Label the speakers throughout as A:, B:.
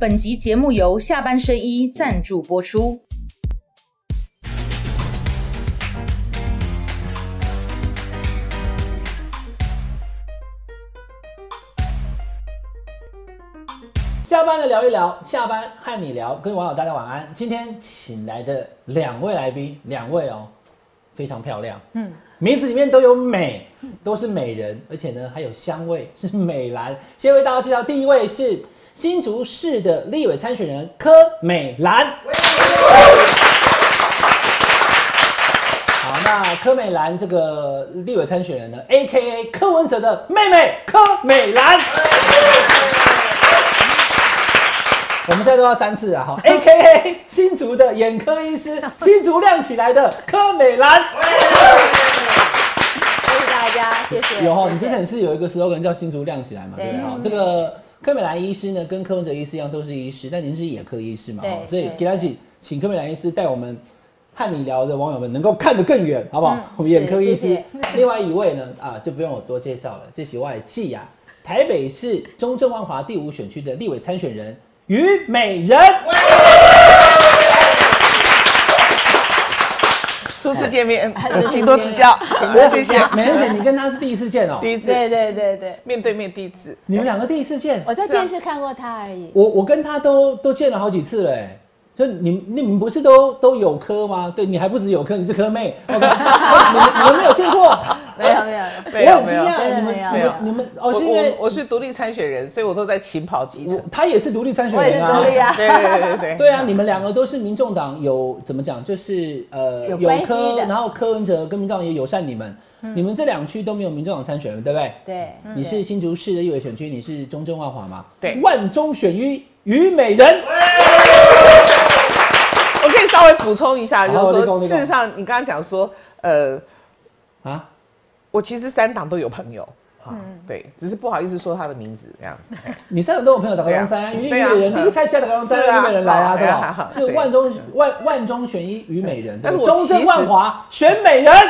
A: 本集节目由下半身衣赞助播出。
B: 下班的聊一聊，下班和你聊，各位网友大家晚安。今天请来的两位来宾，两位哦，非常漂亮，嗯，名字里面都有美，都是美人，而且呢还有香味，是美兰。先为大家介绍，第一位是新竹市的立委参选人柯美兰。好，那柯美兰这个立委参选人呢，A K A 柯文哲的妹妹柯美兰。我们现在都要三次啊！哈，A K A 新竹的眼科医师，新竹亮起来的柯美兰。
C: 谢谢大家，谢谢。
B: 有哈，你之前是有一个 slogan 叫新竹亮起来嘛？对不对？哈，这个柯美兰医师呢，跟柯文哲医师一样，都是医师，但您是眼科医师嘛？
C: 对。
B: 所以给他请请柯美兰医师带我们和你聊的网友们能够看得更远，好不好？我们眼科医师。另外一位呢，啊，就不用我多介绍了，这是外季啊，台北市中正万华第五选区的立委参选人。于美人，
D: 初次见面，请多指教，谢谢。
B: 美人姐，你跟他是第一次见哦，
D: 第一次，
C: 对对对对，
D: 面对面第一次，
B: 你们两个第一次见，
C: 我在电视看过他而已。
B: 我我跟他都都见了好几次了，哎。就你你们不是都都有科吗？对你还不止有科，你是科妹。OK，你们你们没有见过？
C: 没有没有
D: 没有没有，
C: 真的没有。
B: 你们你们
D: 哦，是因为我是独立参选人，所以我都在勤跑基层。
B: 他也是独立参选人
C: 啊，对
D: 对对对
B: 对啊！你们两个都是民众党有怎么讲？就是呃
C: 有科，
B: 然后柯文哲跟民众党也友善你们。你们这两区都没有民众党参选人，对不对？
C: 对。
B: 你是新竹市的一委选区，你是中正万华吗？
D: 对。
B: 万中选一虞美人。
D: 我可以稍微补充一下，就是说，事实上，你刚刚讲说，呃，啊，我其实三党都有朋友，嗯，对，只是不好意思说他的名字这样子。
B: 你三党都有朋友，打个龙山，虞美人，第一猜起来打个龙山，虞美人来啊，对吧？是万中万万中选一虞美人，但是中正万华选美人。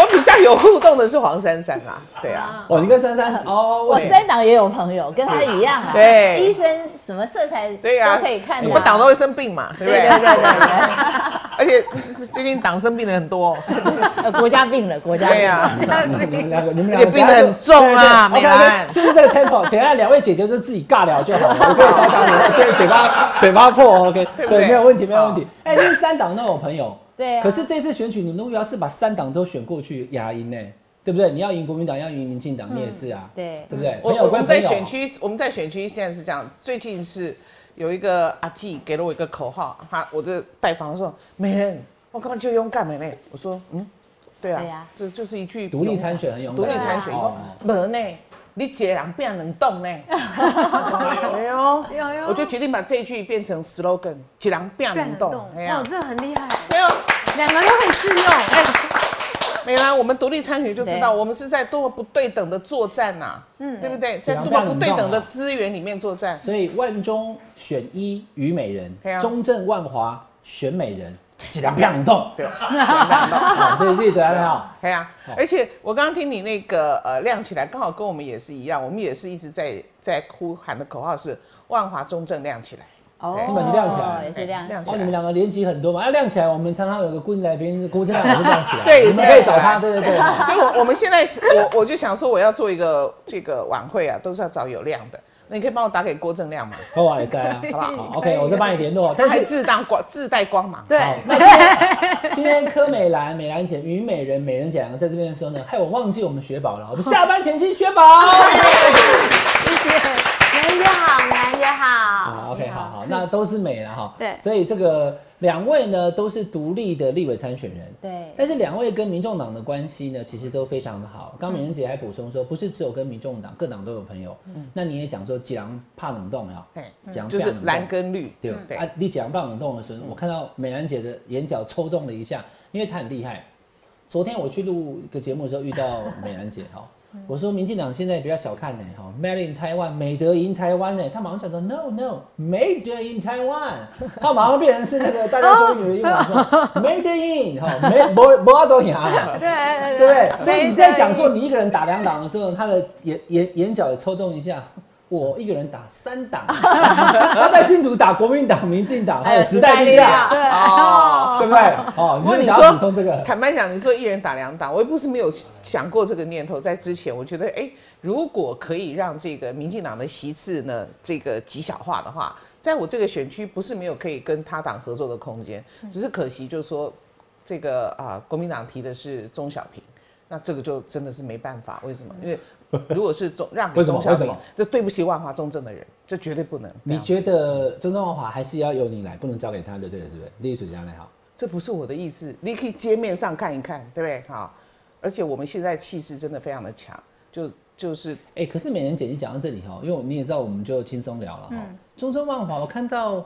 D: 我比较有互动的是黄珊珊啊，对啊，
B: 哦，你跟珊珊
C: 哦，我三党也有朋友，跟他一样啊，
D: 对，
C: 医生什么色彩对啊。都可以看，
D: 什么党都会生病嘛，对不对？
C: 对对对对，
D: 而且最近党生病的很多，
C: 国家病了，国家
D: 对呀，
B: 你们两个你们两个
D: 病得很重啊，没
B: 来，就是这个 tempo，等下两位姐姐就自己尬聊就好了，我可以稍稍的，这嘴巴嘴巴破，OK，对，没有问题，没有问题。哎，那三党都有朋友。
C: 对，
B: 可是这次选举，你的目标是把三党都选过去压赢呢，对不对？你要赢国民党，要赢民进党，你也是啊，
C: 对，
B: 对不对？
D: 我我们在选区，我们在选区现在是这样。最近是有一个阿纪给了我一个口号，他我的拜访的时候，美人，我根本就勇敢美呢。我说，嗯，对啊，这啊，这就是一句
B: 独立参选很勇敢，
D: 独立参选，没呢，你一个人变能动呢？没有，我就决定把这一句变成 slogan，一人变能动。
C: 哦，这很厉害。
D: 没有。
C: 两个都很适用。哎，
D: 美兰，我们独立参选就知道，我们是在多么不对等的作战呐，嗯，对不对？在多么不对等的资源里面作战。
B: 所以万中选一虞美人，中正万华选美人，几两不动。对，所以立得很好。
D: 对啊，而且我刚刚听你那个呃亮起来，刚好跟我们也是一样，我们也是一直在在呼喊的口号是万华中正亮起来。
B: 哦，你把亮起来，
C: 也是亮亮
B: 起来。哦，你们两个连级很多嘛？要亮起来，我们常常有个顾来宾，顾正亮也是亮起来。
D: 对，
B: 你们可以找他。对对对。
D: 所以，我我们现在我我就想说，我要做一个这个晚会啊，都是要找有亮的。那你可以帮我打给郭正亮吗？
B: 好啊，也塞啊，好不好？OK，我再帮你联络。
D: 但是自当光，自带光芒。
C: 对。
B: 那今天柯美兰、美兰姐、虞美人、美人姐两个在这边的时候呢，害我忘记我们雪宝了。我们下班甜心雪宝。
C: 谢谢。男姐好，男姐好。
B: 好，OK，好好，那都是美了哈。
C: 对，
B: 所以这个两位呢都是独立的立委参选人。
C: 对，
B: 但是两位跟民众党的关系呢，其实都非常的好。刚美人姐还补充说，不是只有跟民众党，各党都有朋友。嗯，那你也讲说，几郎怕冷冻呀？
D: 对，讲就是蓝跟绿，
B: 对对？啊，你几郎怕冷冻的时候，我看到美兰姐的眼角抽动了一下，因为她很厉害。昨天我去录一个节目的时候，遇到美兰姐哈。我说民进党现在比较小看呢，哈，Made in Taiwan，美德赢台湾呢，他马上讲说 No No，Made in Taiwan，他马上变成是那个 大家说语的英文说 Made in，哈，没不不要多牙，
C: 对
B: 对不对？所以你在讲说你一个人打两党的时候，他的眼眼眼角也抽动一下，我一个人打三党，他在新竹打国民党、民进党还有时代力量，
C: 对
D: 哦
B: 对不对？哦，你是想要补充这个？
D: 坦白讲，你说一人打两党，我也不是没有想过这个念头。在之前，我觉得，哎，如果可以让这个民进党的席次呢，这个极小化的话，在我这个选区不是没有可以跟他党合作的空间，只是可惜就是说，这个啊，国民党提的是中小平，那这个就真的是没办法。为什么？因为 如果是中让给
B: 为什么
D: 钟小平
B: 为什么，
D: 这对不起万华中正的人，这绝对不能。
B: 你觉得中正万华还是要由你来，不能交给他，就对了，是不是？历史家来好。
D: 这不是我的意思，你可以街面上看一看，对不对？哈，而且我们现在气势真的非常的强，就就是
B: 哎、可是美人姐，你讲到这里哈，因为你也知道，我们就轻松聊了哈。中正万华，我看到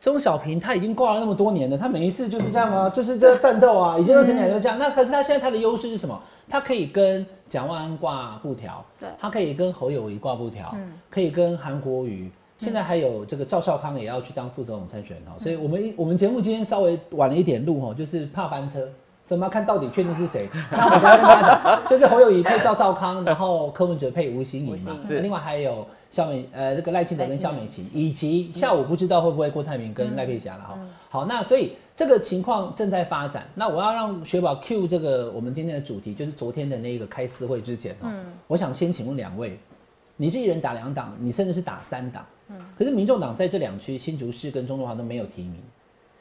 B: 钟小平他已经挂了那么多年了，他每一次就是这样啊，就是这战斗啊，已经二十年就这样。那可是他现在他的优势是什么？他可以跟蒋万安挂布条，
C: 对
B: 他可以跟侯友谊挂布条，可以跟韩国瑜。现在还有这个赵少康也要去当副总统参选哦，所以我们我们节目今天稍微晚了一点录哦，就是怕翻车，所以我们要看到底确定是谁。那我刚刚跟大家讲，就是侯友谊配赵少康，然后柯文哲配吴欣颖嘛，
D: 是
B: 另外还有肖美呃那个赖清德跟肖美琴，以及下午不知道会不会郭台铭跟赖佩霞了哈。好，那所以这个情况正在发展。那我要让雪宝 Q 这个我们今天的主题，就是昨天的那个开私会之前哈，我想先请问两位，你是一人打两党，你甚至是打三党，可是民众党在这两区新竹市跟中中华都没有提名，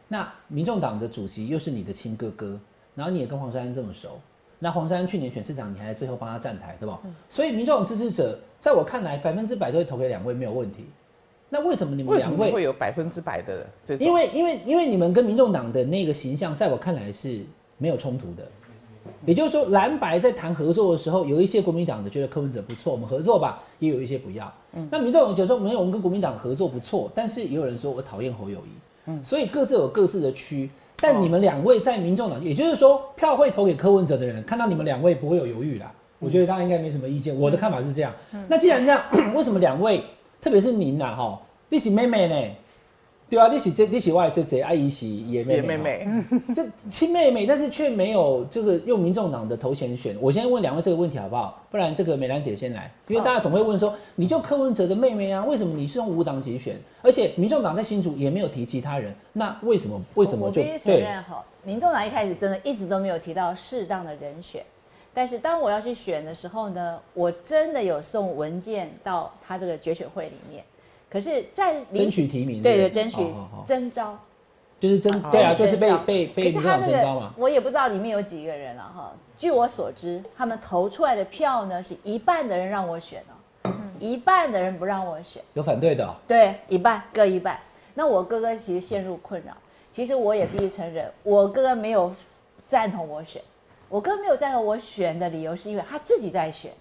B: 那民众党的主席又是你的亲哥哥，然后你也跟黄珊珊这么熟，那黄珊珊去年选市长，你还最后帮他站台，对吧？所以民众党支持者，在我看来，百分之百都会投给两位没有问题。那为什么你们两位
D: 会有百分之百的？
B: 因为因为因为你们跟民众党的那个形象，在我看来是没有冲突的。也就是说，蓝白在谈合作的时候，有一些国民党的觉得柯文哲不错，我们合作吧，也有一些不要。那民众党觉得说没有，我们跟国民党合作不错，但是也有人说我讨厌侯友谊。所以各自有各自的区。但你们两位在民众党，也就是说，票会投给柯文哲的人，看到你们两位不会有犹豫啦。我觉得大家应该没什么意见。我的看法是这样。那既然这样，为什么两位，特别是您呐，哈，弟媳妹妹呢？对啊，你是这你是外这这阿姨是也妹妹
D: 妹妹，
B: 就亲妹妹，但是却没有这个用民众党的头衔选。我先问两位这个问题好不好？不然这个美兰姐先来，因为大家总会问说，你就柯文哲的妹妹啊，为什么你是用无党籍选？而且民众党在新竹也没有提其他人，那为什么为什么就
C: 我必须承认哈，民众党一开始真的一直都没有提到适当的人选，但是当我要去选的时候呢，我真的有送文件到他这个决选会里面。可是，在离
B: 争取提名？
C: 对对，
B: 是不是
C: 争取征招，
B: 就是征对啊，就是被被被
C: 是他那
B: 党征召嘛
C: 个。我也不知道里面有几个人了哈。据我所知，他们投出来的票呢，是一半的人让我选哦，一半的人不让我选。
B: 有反对的、哦，
C: 对，一半各一半。那我哥哥其实陷入困扰。其实我也必须承认，我哥哥没有赞同我选。我哥没有赞同我选的理由，是因为他自己在选。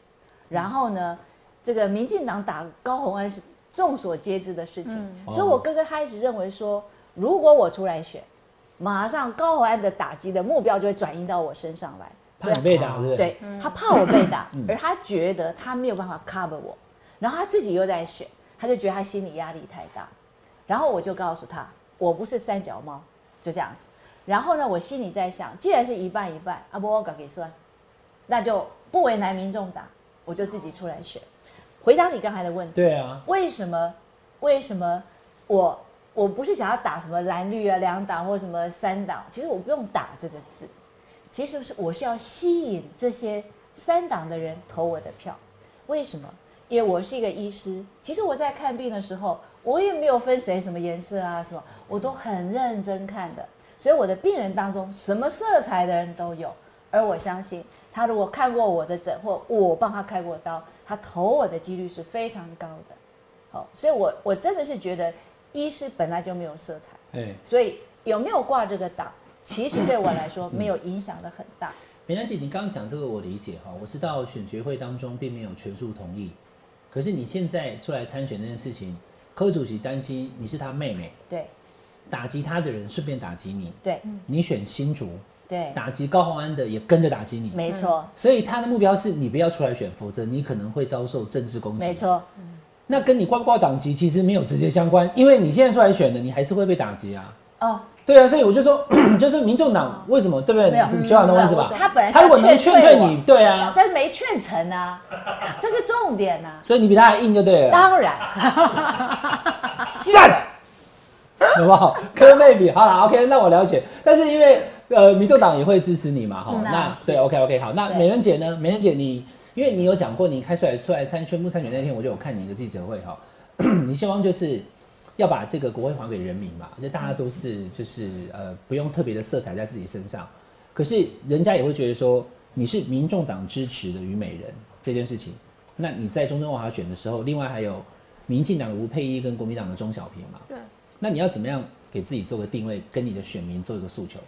C: 然后呢，这个民进党打高虹安是众所皆知的事情，所以我哥哥他一直认为说，如果我出来选，马上高虹安的打击的目标就会转移到我身上来。
B: 他很被打，是不是？，
C: 对他怕我被打，而他觉得他没有办法 cover 我，然后他自己又在选，他就觉得他心理压力太大。然后我就告诉他，我不是三脚猫，就这样子。然后呢，我心里在想，既然是一半一半，阿波，我搞给算，那就不为难民众打，我就自己出来选。回答你刚才的问题，
B: 对啊，
C: 为什么？为什么我我不是想要打什么蓝绿啊两党或什么三党？其实我不用打这个字，其实是我是要吸引这些三党的人投我的票。为什么？因为我是一个医师，其实我在看病的时候，我也没有分谁什么颜色啊什么，我都很认真看的。所以我的病人当中，什么色彩的人都有。而我相信，他如果看过我的诊或我帮他开过刀，他投我的几率是非常高的。好，所以我我真的是觉得医师本来就没有色彩，
B: 哎，
C: 所以有没有挂这个档，其实对我来说没有影响的很大。
B: 美兰姐，你刚刚讲这个我理解哈，我知道选举会当中并没有全数同意，可是你现在出来参选这件事情，柯主席担心你是他妹妹，
C: 对。
B: 打击他的人顺便打击你，
C: 对。
B: 你选新竹，
C: 对，
B: 打击高虹安的也跟着打击你，
C: 没错
B: 所以他的目标是你不要出来选，否则你可能会遭受政治攻击。
C: 没，错，
B: 那跟你挂不挂党籍其实没有直接相关，因为你现在出来选的，你还是会被打击啊。哦。对啊，所以我就说，就是民众党为什么对不对？
C: 没有，
B: 就要懂意思吧？
C: 他本来
B: 他如果能劝退你，对啊，
C: 但是没劝成啊，这是重点啊。
B: 所以你比他还硬就对了。
C: 当然，
B: 赞，好不好？科妹比好了，OK，那我了解。但是因为呃，民众党也会支持你嘛，哈，那对，OK OK，好。那美人姐呢？美人姐，你因为你有讲过，你开出来出来参宣布参选那天，我就有看你的记者会哈，你希望就是。要把这个国会还给人民嘛，而且大家都是就是呃不用特别的色彩在自己身上，可是人家也会觉得说你是民众党支持的虞美人这件事情，那你在中正万华选的时候，另外还有民进党的吴佩仪跟国民党的钟小平嘛，
C: 对，
B: 那你要怎么样给自己做个定位，跟你的选民做一个诉求？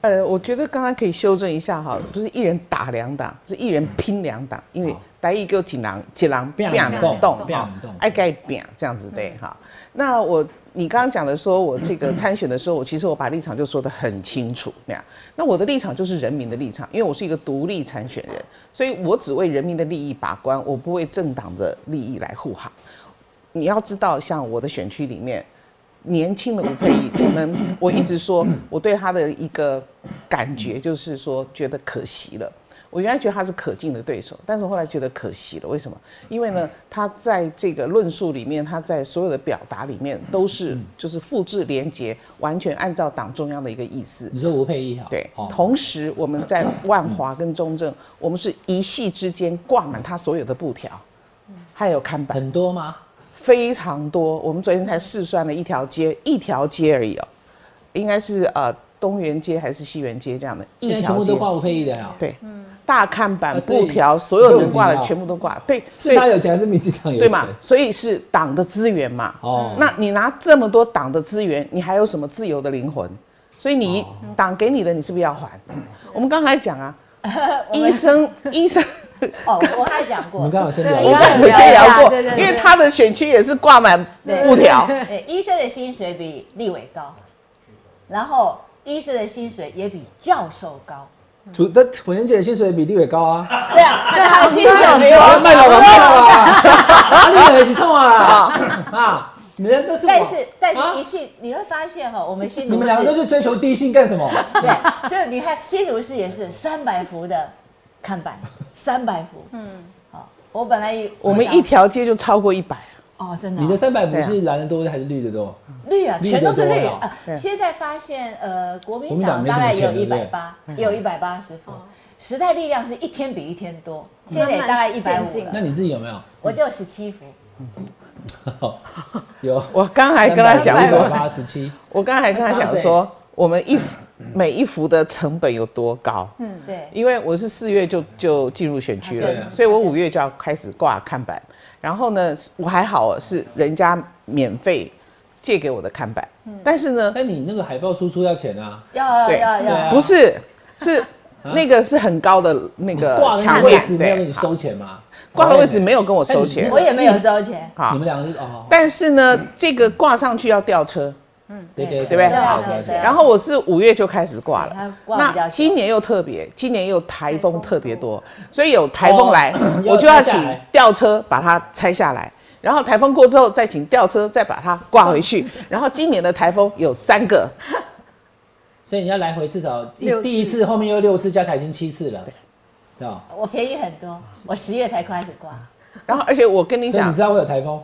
D: 呃，我觉得刚刚可以修正一下哈，不是一人打两党，是一人拼两党，因为台一个锦囊锦囊
B: 变动动变动，
D: 爱盖变这样子的哈。那我你刚刚讲的说，我这个参选的时候，我其实我把立场就说的很清楚那样。那我的立场就是人民的立场，因为我是一个独立参选人，所以我只为人民的利益把关，我不为政党的利益来护航。你要知道，像我的选区里面。年轻的吴佩仪，我们我一直说，我对他的一个感觉就是说，觉得可惜了。我原来觉得他是可敬的对手，但是后来觉得可惜了。为什么？因为呢，他在这个论述里面，他在所有的表达里面都是就是复制连接，完全按照党中央的一个意思。
B: 你说吴佩仪
D: 对。同时，我们在万华跟中正，我们是一系之间挂满他所有的布条，还有看板。
B: 很多吗？
D: 非常多，我们昨天才试算了一条街，一条街而已哦，应该是呃东园街还是西园街这样的，
B: 一条全部都挂五 K 一的呀？
D: 对，大看板、布条，所有人挂的全部都挂。对，
B: 是他有钱还是民进党有钱？对嘛？
D: 所以是党的资源嘛。哦，那你拿这么多党的资源，你还有什么自由的灵魂？所以你党给你的，你是不是要还？我们刚才讲啊，医生，医生。
C: 哦，我还讲过，
B: 我们刚好先聊，
D: 我们先聊过，因为他的选区也是挂满布条。
C: 对，医生的薪水比立委高，然后医生的薪水也比教授高。
B: 土的土人姐的薪水比立委高啊。
C: 对啊，他的薪水比
B: 我卖了吧，卖了吧，立委是冲啊啊！你们都是，
C: 但是但是一信你会发现哈，我们新
B: 你们两个都是追求低性干什么？
C: 对，所以你看新竹市也是三百幅的看板。三百幅，嗯，好，我本来
D: 我们一条街就超过一百
C: 哦，真的。
B: 你的三百伏是蓝的多还是绿的多？
C: 绿啊，全都是绿啊。现在发现，呃，国民党大概有一百八，有一百八十伏。时代力量是一天比一天多，现在大概一百五。
B: 那你自己有没有？
C: 我就十七幅。
B: 有，
D: 我刚还跟他讲说
B: 八十七，
D: 我刚还跟他讲说，我们一。每一幅的成本有多高？
C: 嗯，对，
D: 因为我是四月就就进入选区了，所以我五月就要开始挂看板。然后呢，我还好是人家免费借给我的看板，但是呢，
B: 但你那个海报输出要钱啊？
C: 要要要，
D: 不是是那个是很高的那个
B: 挂的位置没有跟你收钱吗？
D: 挂的位置没有跟我收钱，
C: 我也没有收钱。
B: 好，你们两个哦。
D: 但是呢，这个挂上去要吊车。
B: 嗯，对对
D: 对，对不然后我是五月就开始挂了，那今年又特别，今年又台风特别多，所以有台风来，我就要请吊车把它拆下来，然后台风过之后再请吊车再把它挂回去，然后今年的台风有三个，
B: 所以你要来回至少第一次后面又六次，加起来已经七次了，
C: 对吧？我便宜很多，我十月才开始挂，
D: 然后而且我跟你讲，
B: 你知道会有台风。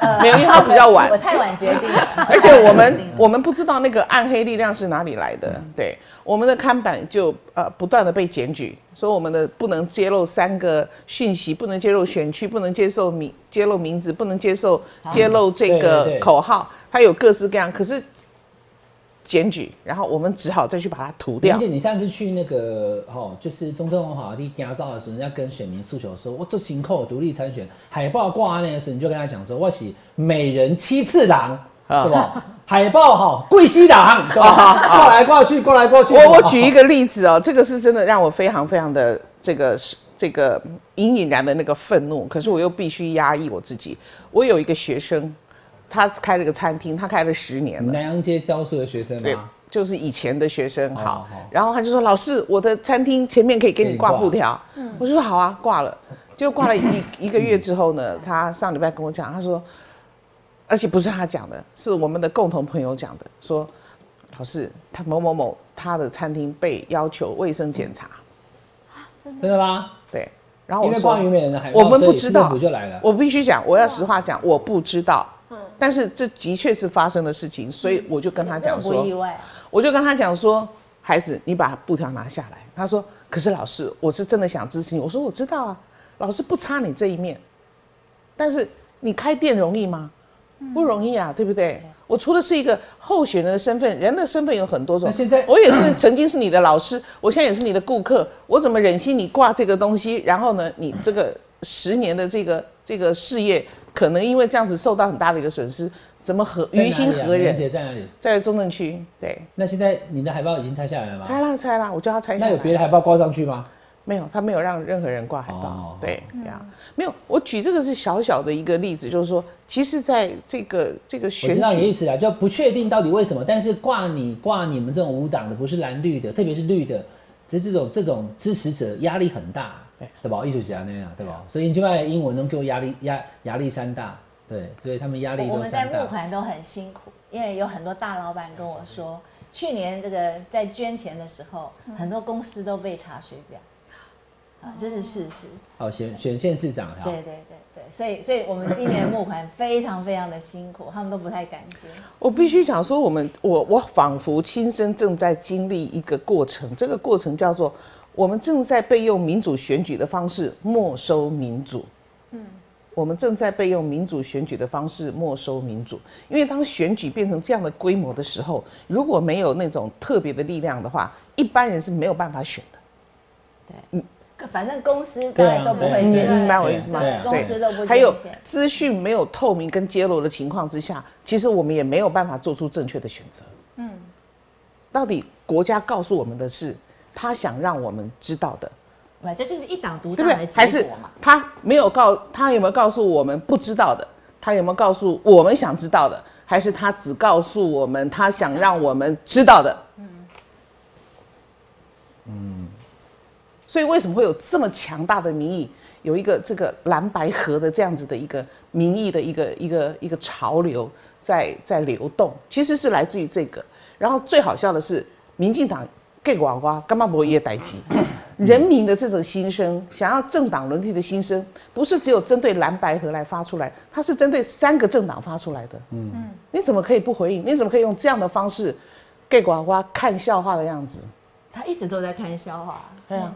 D: 呃 没有，因为它比较晚，
C: 我太晚决定。
D: 而且我们 我们不知道那个暗黑力量是哪里来的。对，我们的看板就呃不断的被检举，说我们的不能揭露三个讯息，不能揭露选区，不能接受名揭露名字，不能接受揭露这个口号，它有各式各样。可是。检举，然后我们只好再去把它涂掉。
B: 而且你上次去那个哦，就是中正文化地家照的时候，人家跟选民诉求说，我做新扣独立参选，海报挂那个时候，你就跟他讲说，我是每人七次郎，是吧？海报哈，贵西党，对吧？挂来挂去，挂来挂去。
D: 我我举一个例子哦，这个是真的让我非常非常的这个是这个隐隐然的那个愤怒，可是我又必须压抑我自己。我有一个学生。他开了个餐厅，他开了十年了。
B: 南洋街教书的学生
D: 对，就是以前的学生。好，然后他就说：“老师，我的餐厅前面可以给你挂布条。”嗯，我就说：“好啊，挂了。”就挂了一一个月之后呢，他上礼拜跟我讲，他说，而且不是他讲的，是我们的共同朋友讲的，说老师他某某某他的餐厅被要求卫生检查，
B: 真的吗？
D: 对。然后
B: 因为关于美人的海，
D: 我们不知道，
B: 就来了。
D: 我必须讲，我要实话讲，我不知道。嗯。但是这的确是发生的事情，所以我就跟他讲说，
C: 不意外。
D: 我就跟他讲说，孩子，你把布条拿下来。他说，可是老师，我是真的想支持你。我说我知道啊，老师不差你这一面，但是你开店容易吗？不容易啊，对不对？我除了是一个候选人的身份，人的身份有很多种。
B: 现在
D: 我也是曾经是你的老师，我现在也是你的顾客，我怎么忍心你挂这个东西？然后呢，你这个十年的这个这个事业，可能因为这样子受到很大的一个损失，怎么何于心何忍？
B: 在哪里？
D: 在中正区。对。
B: 那现在你的海报已经拆下来了吗？
D: 拆了，拆了，我叫他拆下来。
B: 那有别的海报挂上去吗？
D: 没有，他没有让任何人挂海报。对，这样没有。我举这个是小小的一个例子，就是说，其实在这个这个选举，
B: 我知道你的意思啊，就不确定到底为什么，但是挂你挂你们这种无党的，不是蓝绿的，特别是绿的，这这种这种支持者压力很大，对吧？艺术家那样，对吧？所以你另外英文能给我压力压压力山大，对，所以他们压力都
C: 我们在募款都很辛苦，因为有很多大老板跟我说，去年这个在捐钱的时候，很多公司都被查水表。啊，这是事实。
B: 好，选选县市长。
C: 对对对对，所以所以我们今年募款非常非常的辛苦，他们都不太敢捐。
D: 我必须想说，我们我我仿佛亲身正在经历一个过程，这个过程叫做我们正在被用民主选举的方式没收民主。嗯，我们正在被用民主选举的方式没收民主，因为当选举变成这样的规模的时候，如果没有那种特别的力量的话，一般人是没有办法选的。
C: 对，嗯。反正公司当然都不会捐，
D: 明白我意思吗？
C: 公司都不
D: 还有资讯没有透明跟揭露的情况之下，其实我们也没有办法做出正确的选择。嗯，到底国家告诉我们的是他想让我们知道的，
C: 对，这就是一党独大的
D: 结果嘛？他没有告，他有没有告诉我们不知道的？他有没有告诉我们想知道的？还是他只告诉我们他想让我们知道的？嗯，嗯。所以为什么会有这么强大的民意？有一个这个蓝白河的这样子的一个民意的一个一个一个潮流在在流动，其实是来自于这个。然后最好笑的是，民进党给瓜瓜干嘛不也待机？人民的这种心声，想要政党轮替的心声，不是只有针对蓝白河来发出来，它是针对三个政党发出来的。嗯嗯，你怎么可以不回应？你怎么可以用这样的方式给瓜瓜看笑话的样子？
C: 他一直都在看笑话。
D: 对啊。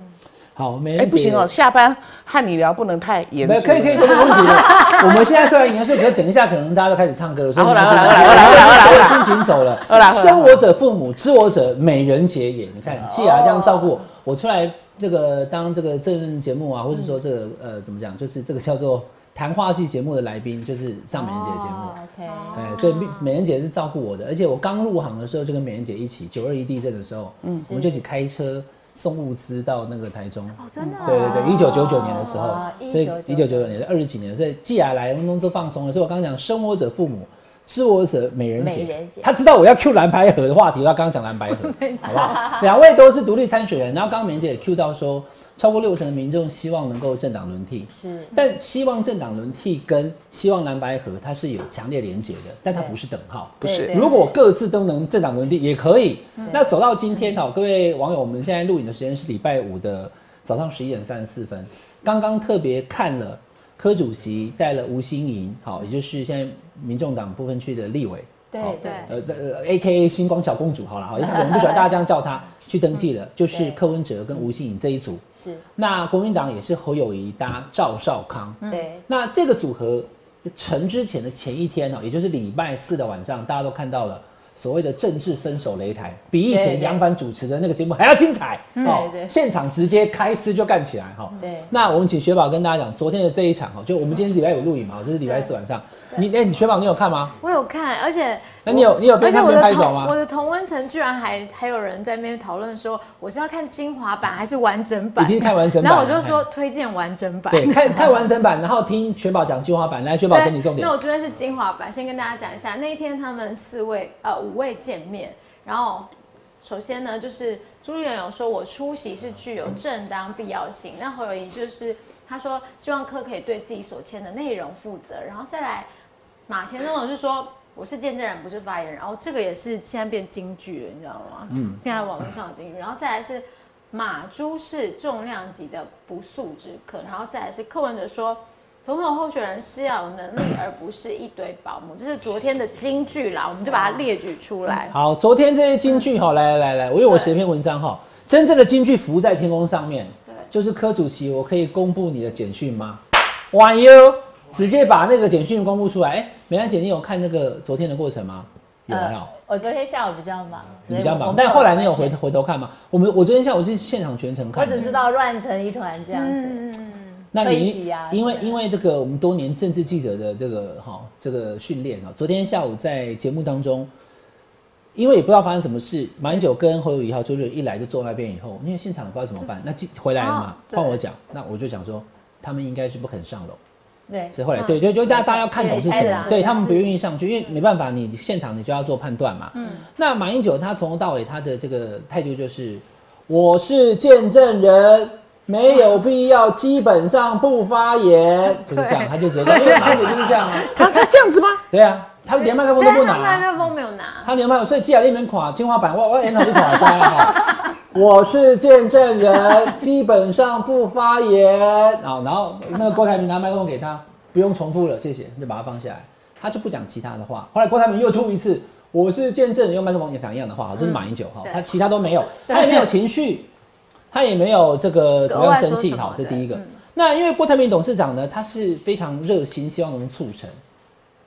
B: 好，美人
D: 不行哦，下班和你聊不能太严肃。
B: 可以可以，没问题的。我们现在虽然严肃，可是等一下可能大家都开始唱歌了。
D: 好，来来来来来
B: 来，心情走了。生我者父母，知我者美人节也。你看，既然这样照顾我，我出来这个当这个政论节目啊，或是说这个呃怎么讲，就是这个叫做谈话系节目的来宾，就是上美人节的节目。
C: OK。
B: 哎，所以美人姐是照顾我的，而且我刚入行的时候就跟美人姐一起，九二一地震的时候，嗯，我们就一起开车。送物资到那个台中
C: 哦，真的，
B: 对对对，一九九九年的时候，所以一九九九年二十几年，所以既然来东东就放松了。所以我刚刚讲生我者父母，知我者美人姐，他知道我要 Q 蓝白盒的话题，他刚刚讲蓝白盒，好不好？两位都是独立参选人，然后刚刚美人姐也 Q 到说。超过六成的民众希望能够政党轮替，
C: 是，
B: 但希望政党轮替跟希望蓝白合它是有强烈连结的，但它不是等号，
D: 不是。
B: 如果各自都能政党轮替也可以。那走到今天哈，各位网友，我们现在录影的时间是礼拜五的早上十一点三十四分，刚刚特别看了柯主席带了吴欣莹，好，也就是现在民众党部分区的立委，
C: 对对，呃
B: 呃，A K A 星光小公主，好了，好，因为我们不喜欢大家这样叫她。去登记了，就是柯文哲跟吴欣颖这一组。
C: 是，
B: 那国民党也是侯友谊搭赵少康。
C: 对，
B: 那这个组合成之前的前一天呢，也就是礼拜四的晚上，大家都看到了所谓的政治分手擂台，比以前杨凡主持的那个节目还要精彩。
C: 哦，
B: 现场直接开撕就干起来哈。
C: 对，
B: 那我们请雪宝跟大家讲昨天的这一场哈，就我们今天是礼拜有录影嘛，这是礼拜四晚上。你哎，你雪宝你有看吗？
E: 我有看，而且。
B: 那你有你有边看边拍手吗？
E: 我的同温层居然还还有人在那边讨论说，我是要看精华版还是完整版？
B: 一定看完整版。
E: 然后我就说推荐完整版。
B: 对，看看完整版，然后听全宝讲精华版。来，全宝整理重点。
E: 那我这边是精华版，先跟大家讲一下，那一天他们四位呃五位见面，然后首先呢就是朱立伦有说我出席是具有正当必要性，那侯友谊就是他说希望科可以对自己所签的内容负责，然后再来马前总统是说。我是见证人，不是发言人。然后这个也是现在变京剧了，你知道吗？嗯，现在网络上的京剧。然后再来是马珠是重量级的不速之客，然后再来是柯文哲说。总统候选人是要有能力，而不是一堆保姆。这是昨天的金句啦，我们就把它列举出来。
B: 好，昨天这些金句哈，来来来来，我因为我写一篇文章哈，真正的金句浮在天空上面，对，就是柯主席，我可以公布你的简讯吗？晚哟，直接把那个简讯公布出来。哎，美兰姐，你有看那个昨天的过程吗？有没有？
C: 我昨天下午比较忙，
B: 比较忙，但后来你有回回头看吗？我们我昨天下午是现场全程看，
C: 我只知道乱成一团这样子。
B: 嗯嗯那你因为因为这个我们多年政治记者的这个哈这个训练啊，昨天下午在节目当中，因为也不知道发生什么事，马英九跟侯友谊号周六一来就坐那边以后，因为现场不知道怎么办，那回来了嘛，换我讲，那我就讲说他们应该是不肯上楼，
C: 对，
B: 所以后来对就，就大家大家要看懂是什么，对他们不愿意上去，因为没办法，你现场你就要做判断嘛。嗯，那马英九他从头到尾他的这个态度就是，我是见证人。没有必要，基本上不发言，就是这样，他就直接，因为马英九就是这样啊。
D: 他他这样子吗？
B: 对啊，他连麦克风都不拿，
E: 麦克风没有拿，
B: 他连麦克风，所以接下来那边垮天花板，我我眼头就垮下哈。我是见证人，基本上不发言啊。然后那个郭台铭拿麦克风给他，不用重复了，谢谢，就把它放下来，他就不讲其他的话。后来郭台铭又吐一次，我是见证人，用麦克风也讲一样的话，这是马英九哈，他其他都没有，他也没有情绪。他也没有这个怎么样生气，好，这第一个。那因为郭台铭董事长呢，他是非常热心，希望能促成。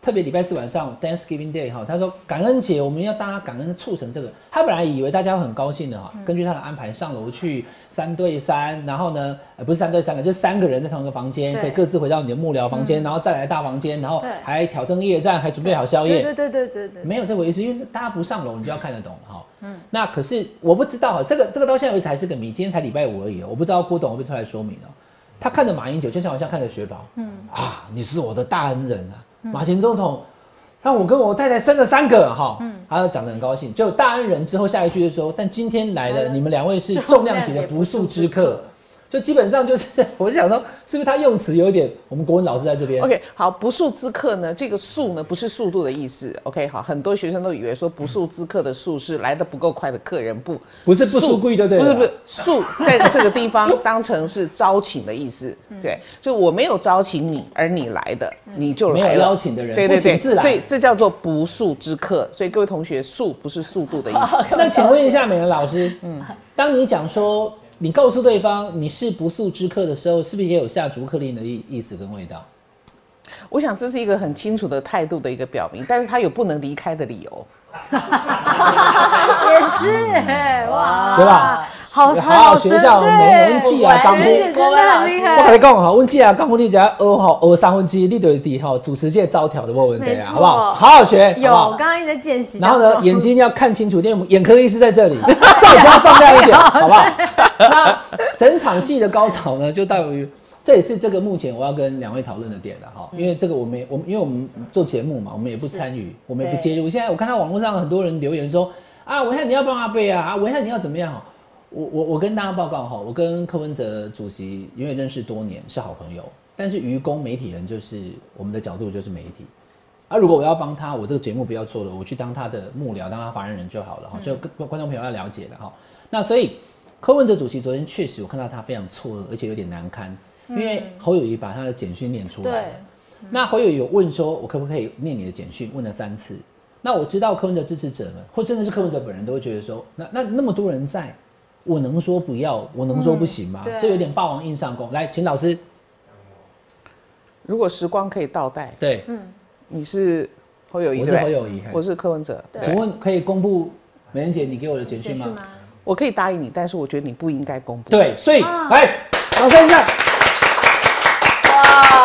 B: 特别礼拜四晚上 Thanksgiving Day 哈，他说感恩节我们要大家感恩促成这个。他本来以为大家会很高兴的哈，根据他的安排上楼去三对三，然后呢，呃不是三对三个，就三个人在同一个房间，可以各自回到你的幕僚房间，然后再来大房间，然后还挑灯夜战，还准备好宵夜。
E: 对对对对对，
B: 没有这回事，因为大家不上楼，你就要看得懂哈。嗯，那可是我不知道哈，这个这个到现在为止还是个谜，今天才礼拜五而已，我不知道郭董会不会出来说明哦。他看着马英九，就像好像看着雪宝，嗯啊，你是我的大恩人啊，马前总统。让我跟我太太生了三个哈，嗯，他讲得很高兴。就大恩人之后，下一句就说：“但今天来了，你们两位是重量级的不速之客。”就基本上就是，我就想说，是不是他用词有点？我们国文老师在这边。
D: OK，好，不速之客呢？这个速呢，不是速度的意思。OK，好，很多学生都以为说不速之客的速是来的不够快的客人，不，
B: 不是不速贵的，对，
D: 不是不是速，在这个地方 当成是招请的意思。对，就我没有招请你，而你来的，你就
B: 没有邀请的人，
D: 对对对，所以这叫做不速之客。所以各位同学，速不是速度的意思。
B: 那请问一下，美人老师，嗯，当你讲说。你告诉对方你是不速之客的时候，是不是也有下逐客令的意意思跟味道？
D: 我想这是一个很清楚的态度的一个表明，但是他有不能离开的理由。
C: 也 是，
B: 哇，学吧，
C: 好
B: 好学校，没文记啊，刚
C: 不，我
B: 跟你讲哈，文记啊，刚不你只要学好学三分之一，你就底哈主持界招条的没问题啊，好不好？好好学，
E: 有，刚刚一直在见习。
B: 然后呢，眼睛要看清楚，因为 眼科医师在这里，照相放亮一点，好不好？那 整场戏的高潮呢，就大于。这也是这个目前我要跟两位讨论的点了哈，因为这个我们我们因为我们做节目嘛，我们也不参与，我们也不介入。现在我看到网络上很多人留言说啊，文翰你要帮阿贝啊，啊，文翰你要怎么样？我我我跟大家报告哈，我跟柯文哲主席因为认识多年是好朋友，但是愚公媒体人就是我们的角度就是媒体啊。如果我要帮他，我这个节目不要做了，我去当他的幕僚，当他发言人就好了哈。所以观众朋友要了解的哈。那所以柯文哲主席昨天确实我看到他非常错愕，而且有点难堪。因为侯友谊把他的简讯念出来，那侯友谊有问说，我可不可以念你的简讯？问了三次。那我知道柯文哲支持者们，或甚至是柯文哲本人，都会觉得说，那那那么多人在，我能说不要，我能说不行吗？所以有点霸王硬上弓。来，请老师，
D: 如果时光可以倒带，
B: 对，嗯，
D: 你是侯友谊，
B: 我是侯友谊，
D: 我是柯文哲，
B: 请问可以公布美人姐你给我的简讯吗？
D: 我可以答应你，但是我觉得你不应该公布。
B: 对，所以来，掌声一下。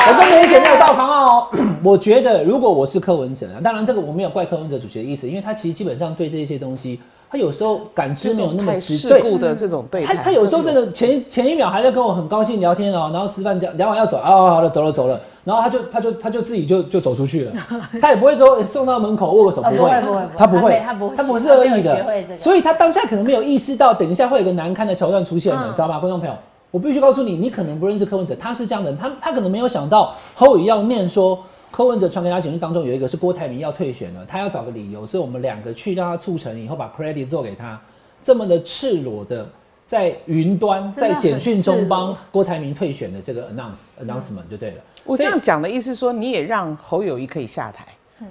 B: 我跟梅姐没有到房哦。我觉得如果我是柯文哲啊，当然这个我没有怪柯文哲主席的意思，因为他其实基本上对这些东西，他有时候感知没有那么
D: 直对的这种对。
B: 他他有时候真的前前一秒还在跟我很高兴聊天哦，然后吃饭讲聊完要走啊，好了走了走了，然后他就他就他就自己就就走出去了，他也不会说送到门口握个手，不会不会，他不会。他不他不是恶意的，所以他当下可能没有意识到，等一下会有个难堪的桥段出现了，知道吗，观众朋友？我必须告诉你，你可能不认识柯文哲，他是这样的人，他他可能没有想到侯友要念说，柯文哲传给他简讯当中有一个是郭台铭要退选了，他要找个理由，所以我们两个去让他促成以后把 credit 做给他，这么的赤裸的在云端在简讯中帮郭台铭退选的这个 announce announcement 就对了。
D: 我这样讲的意思说，你也让侯友谊可以下台，嗯，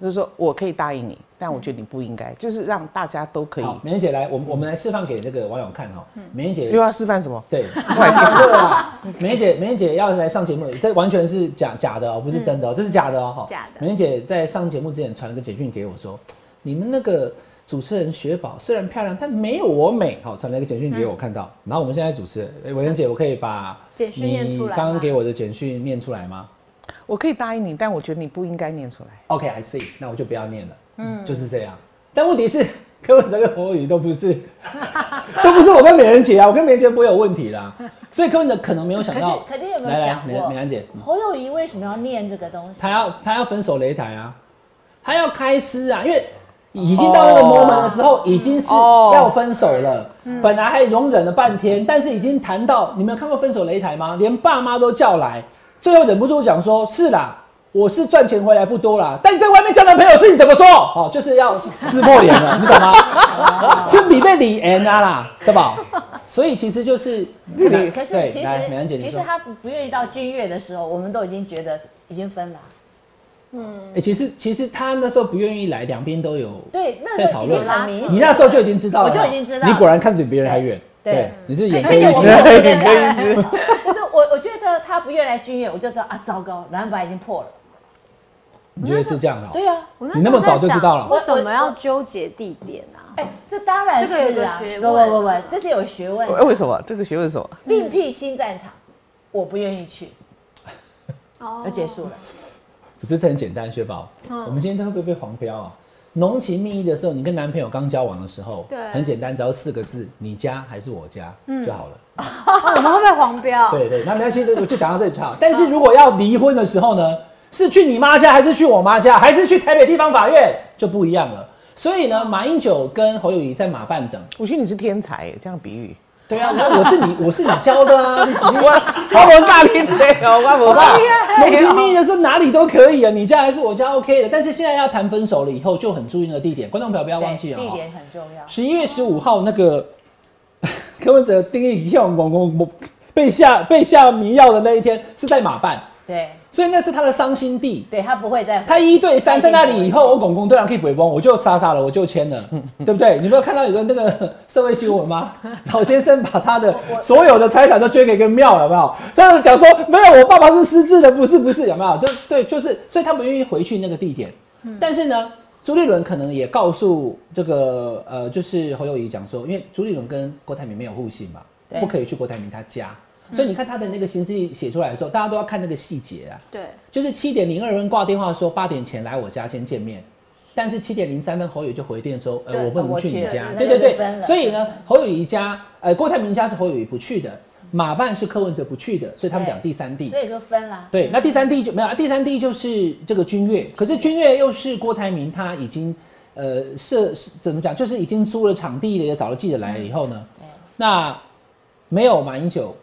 D: 就是说我可以答应你。但我觉得你不应该，就是让大家都可以。
B: 美妍姐来，我们我们来示范给那个网友看哈。美妍姐
D: 又要示范什么？
B: 对，美妍姐，美妍姐要来上节目，这完全是假假的哦，不是真的哦，这是假的哦。
E: 假的。
B: 美妍姐在上节目之前传了个简讯给我说，你们那个主持人雪宝虽然漂亮，但没有我美。好，传了一个简讯给我看到。然后我们现在主持人，哎，美妍姐，我可以把
E: 简讯念出来
B: 刚刚给我的简讯念出来吗？
D: 我可以答应你，但我觉得你不应该念出来。
B: OK，I see，那我就不要念了。嗯，就是这样。但问题是，柯文哲跟侯友谊都不是，都不是我跟美人姐啊，我跟美人姐不会有问题啦。所以柯文哲可能没有想到，
C: 肯定有没有想
B: 过，美兰姐，
C: 侯友谊为什么要念这个东西？
B: 他要他要分手擂台啊，他要开撕啊，因为已经到那个 moment 的时候，已经是要分手了。本来还容忍了半天，但是已经谈到，你们有看过分手擂台吗？连爸妈都叫来，最后忍不住讲说：是啦。我是赚钱回来不多啦，但你在外面交男朋友是你怎么说？哦，就是要撕破脸了，你懂吗？就比被李安啊啦，对吧？所以其实就是，
C: 可是可是其实其实他不不愿意到君越的时候，我们都已经觉得已经分了。
B: 嗯，哎，其实其实他那时候不愿意来，两边都有
C: 对，那时候已经很明显。
B: 你那时候就已经知道，
C: 我就已经知道，
B: 你果然看得比别人还远。对，你是眼科医
C: 师，眼科医师。就是我我觉得他不愿意来军演，我就知道啊，糟糕，蓝白已经破了。
B: 你觉得是这样的？
C: 对呀，
B: 你那么早就知道了，
E: 为什么要纠结地点啊？
C: 哎，这当然是啊，不不不不，这是有学问。
D: 哎为什么？这个学问是什么？
C: 另辟新战场，我不愿意去。哦，要结束了。
B: 不是这很简单，薛宝。嗯。我们今天真会不会被黄标啊？浓情蜜意的时候，你跟男朋友刚交往的时候，
E: 对，
B: 很简单，只要四个字，你家还是我家就好了。
E: 我们会被黄标？
B: 对对，那没关系，我就讲到这里就好。但是如果要离婚的时候呢？是去你妈家，还是去我妈家，还是去台北地方法院，就不一样了。所以呢，马英九跟侯友谊在马办等。
D: 我觉得你是天才，这样比喻。
B: 对啊，我我是你，我是你教的啊。
D: 你我我大天才哦，我我
B: 爸。浓情蜜意的是哪里都可以啊，你家还是我家 OK 的。但是现在要谈分手了以后，就很注意那个地点。观众朋友不要忘记
C: 了，地点很重要。
B: 十一月十五号那个 柯文哲定义用公公被下被下迷药的那一天，是在马办。
C: 对。
B: 所以那是他的伤心地，
C: 对他不会再。
B: 他一对三在那里以后，我公公对然可以回崩，我就杀杀了，我就签了，对不对？你没有看到有个那个社会新闻吗？老先生把他的所有的财产都捐给一个庙，有没有？他是讲说没有，我爸爸是失智的，不是不是，有没有？就对，就是，所以他不愿意回去那个地点。但是呢，朱立伦可能也告诉这个呃，就是侯友谊讲说，因为朱立伦跟郭台铭没有互信嘛，不可以去郭台铭他家。所以你看他的那个形式写出来的时候，大家都要看那个细节啊。
E: 对，
B: 就是七点零二分挂电话说八点前来我家先见面，但是七点零三分侯友就回电说，呃，我不能去你家。对对对，所以呢，侯友谊家，呃，郭台铭家是侯友谊不去的，马办是柯文哲不去的，所以他们讲第三地。
C: 所以就分了。
B: 对，那第三地就没有，第三地就是这个君越，可是君越又是郭台铭他已经，呃，设怎么讲，就是已经租了场地了，也找了记者来了以后呢，那没有马英九。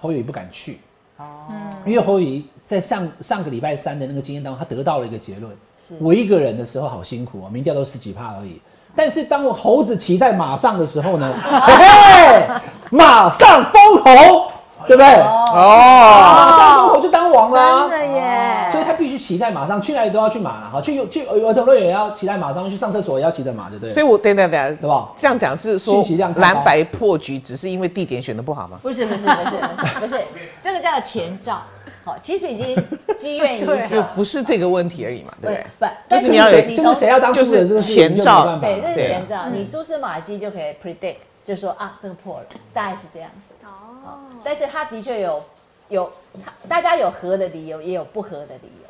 B: 侯友谊不敢去，哦，因为侯友谊在上上个礼拜三的那个经验当中，他得到了一个结论：我一个人的时候好辛苦啊，民调都十几趴而已。但是当我猴子骑在马上的时候呢，嘿 嘿，马上封侯。对不对？哦，马上封侯就当王
E: 啦，真的耶！
B: 所以他必须骑在马上，去哪里都要去马了哈。去去儿童乐园也要骑在马上，去上厕所也要骑着马，对不对？
D: 所以，我等等等，
B: 对吧？
D: 这样讲是说蓝白破局，只是因为地点选的不好吗？
C: 不是不是不是不是不是，这个叫前兆。好，其实已经 积怨已久，
D: 就不是这个问题而已嘛，对不对？
B: 不，就是你要就是谁要当
D: 就是前兆，
C: 对，这是前兆，你蛛丝马迹就可以 predict，就说啊，这个破了，大概是这样子。哦，但是他的确有。有，大家有合的理由，也有不合的理由。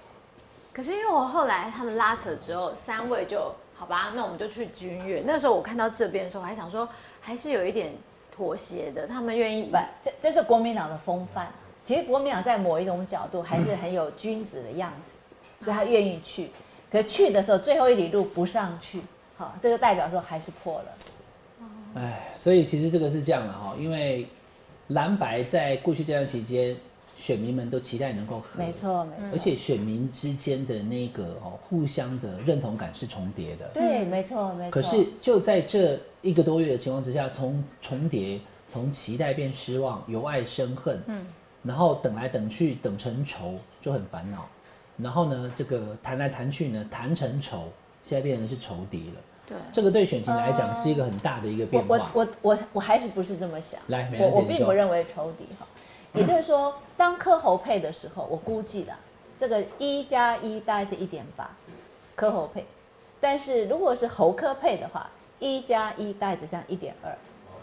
E: 可是因为我后来他们拉扯之后，三位就好吧，那我们就去军乐。那时候我看到这边的时候，我还想说，还是有一点妥协的，他们愿意。
C: 不，这这是国民党的风范。其实国民党在某一种角度还是很有君子的样子，所以他愿意去。可去的时候，最后一里路不上去，好，这个代表说还是破了。
B: 哎，所以其实这个是这样的哈，因为蓝白在过去这段期间。选民们都期待能够和，
C: 没错没错，
B: 而且选民之间的那个哦互相的认同感是重叠的。
C: 对，没错没错。
B: 可是就在这一个多月的情况之下，从重叠，从期待变失望，由爱生恨，嗯，然后等来等去，等成仇就很烦恼。然后呢，这个谈来谈去呢，谈成仇，现在变成是仇敌了。
E: 对，
B: 这个对选情来讲是一个很大的一个变化。
C: 我我我我还是不是这么想？
B: 来，
C: 我我并不认为仇敌哈。也就是说，当科侯配的时候，我估计的这个一加一大概是一点八，科侯配。但是如果是侯科配的话，一加一大概只剩一点二。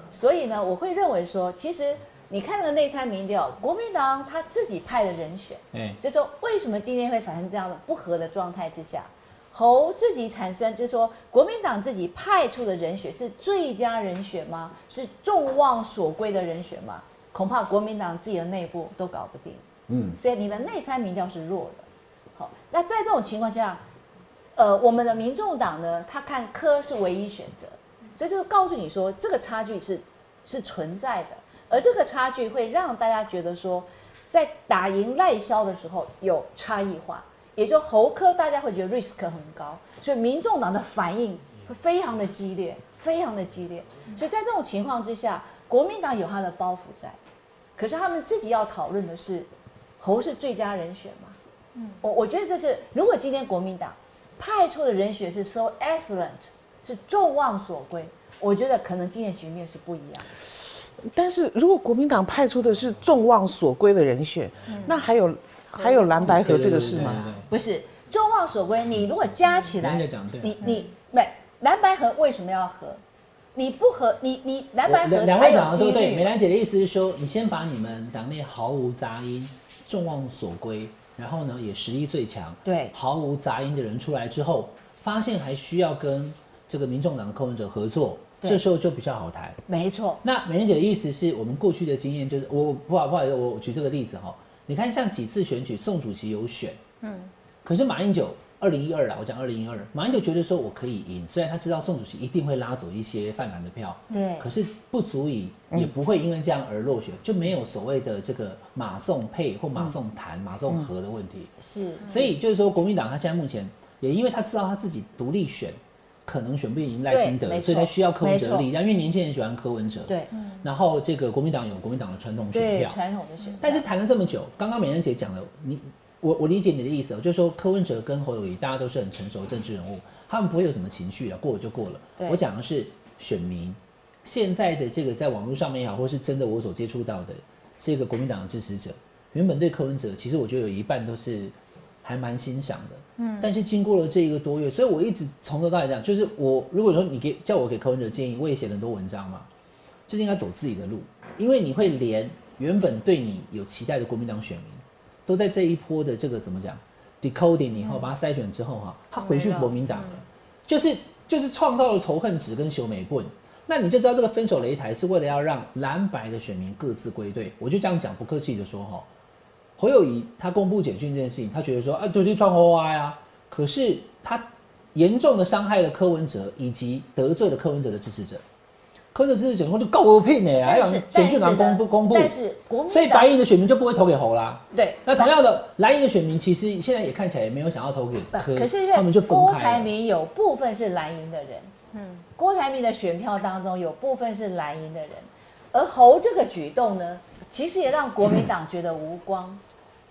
C: 所以呢，我会认为说，其实你看那个内参民调，国民党他自己派的人选，嗯，就说为什么今天会发生这样的不和的状态之下，侯自己产生，就是说国民党自己派出的人选是最佳人选吗？是众望所归的人选吗？恐怕国民党自己的内部都搞不定，嗯，所以你的内参民调是弱的。好，那在这种情况下，呃，我们的民众党呢，他看科是唯一选择，所以就告诉你说，这个差距是是存在的，而这个差距会让大家觉得说，在打赢赖萧的时候有差异化，也就侯科大家会觉得 risk 很高，所以民众党的反应会非常的激烈，非常的激烈，所以在这种情况之下，国民党有他的包袱在。可是他们自己要讨论的是，侯是最佳人选吗？嗯，我我觉得这是，如果今天国民党派出的人选是 so excellent，是众望所归，我觉得可能今天局面是不一样的。
D: 但是如果国民党派出的是众望所归的人选，那还有还有蓝白河这个事吗？
C: 不是众望所归，你如果加起来，你你没蓝白河为什么要合？你不和你你蓝白合
B: 两位讲的都对。美兰姐的意思是说，你先把你们党内毫无杂音、众望所归，然后呢也实力最强，
C: 对，
B: 毫无杂音的人出来之后，发现还需要跟这个民众党的柯文哲合作，这时候就比较好谈。
C: 没错。
B: 那美兰姐的意思是我们过去的经验就是，我不好不好意思，我举这个例子哈，你看像几次选举，宋主席有选，嗯，可是马英九。二零一二啦，我讲二零一二，马英九觉得说我可以赢，虽然他知道宋主席一定会拉走一些泛蓝的票，
C: 对，
B: 可是不足以，也不会因为这样而落选，就没有所谓的这个马宋配或马宋谈、马宋和的问题。
C: 是，
B: 所以就是说，国民党他现在目前也因为他知道他自己独立选可能选不赢赖清德，所以他需要柯文哲力量，因为年轻人喜欢柯文哲。
C: 对，
B: 然后这个国民党有国民党的传统选票，
C: 传统的选。
B: 但是谈了这么久，刚刚美人姐讲了，你。我我理解你的意思，就是说柯文哲跟侯友谊，大家都是很成熟的政治人物，他们不会有什么情绪啊，过了就过了。我讲的是选民，现在的这个在网络上面也好，或是真的我所接触到的这个国民党的支持者，原本对柯文哲，其实我觉得有一半都是还蛮欣赏的。嗯。但是经过了这一个多月，所以我一直从头到尾讲，就是我如果说你给叫我给柯文哲建议，我也写了很多文章嘛，就是应该走自己的路，因为你会连原本对你有期待的国民党选民。都在这一波的这个怎么讲，decoding 以后把它筛选之后哈，他回去国民党了，就是就是创造了仇恨值跟修美棍，那你就知道这个分手擂台是为了要让蓝白的选民各自归队。我就这样讲，不客气的说哈，侯友谊他公布简讯这件事情，他觉得说啊，就去创花花呀，可是他严重的伤害了柯文哲以及得罪了柯文哲的支持者。柯文哲支持者就够我聘呢，还有选讯栏公布公布，
C: 但是
B: 所以白银的选民就不会投给侯啦。
C: 对，
B: 那同样的蓝营的选民其实现在也看起来也没有想要投给柯，
C: 可是
B: 他们就
C: 郭台铭有部分是蓝营的人，嗯，郭台铭的选票当中有部分是蓝营的人，而侯这个举动呢，其实也让国民党觉得无光，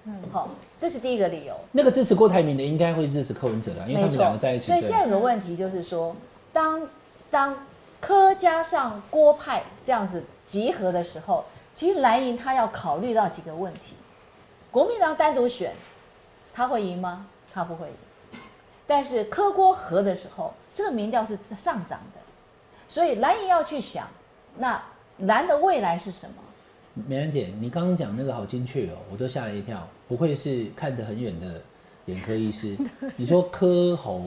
C: 嗯，好，这是第一个理由。
B: 那个支持郭台铭的应该会支持柯文哲的，因为他们两个在一起。
C: 所以现在有个问题就是说，当当。柯加上郭派这样子集合的时候，其实蓝营他要考虑到几个问题。国民党单独选，他会赢吗？他不会赢。但是科郭合的时候，这个民调是上涨的，所以蓝营要去想，那蓝的未来是什么？
B: 美兰姐，你刚刚讲那个好精确哦，我都吓了一跳。不愧是看得很远的眼科医师。你说科喉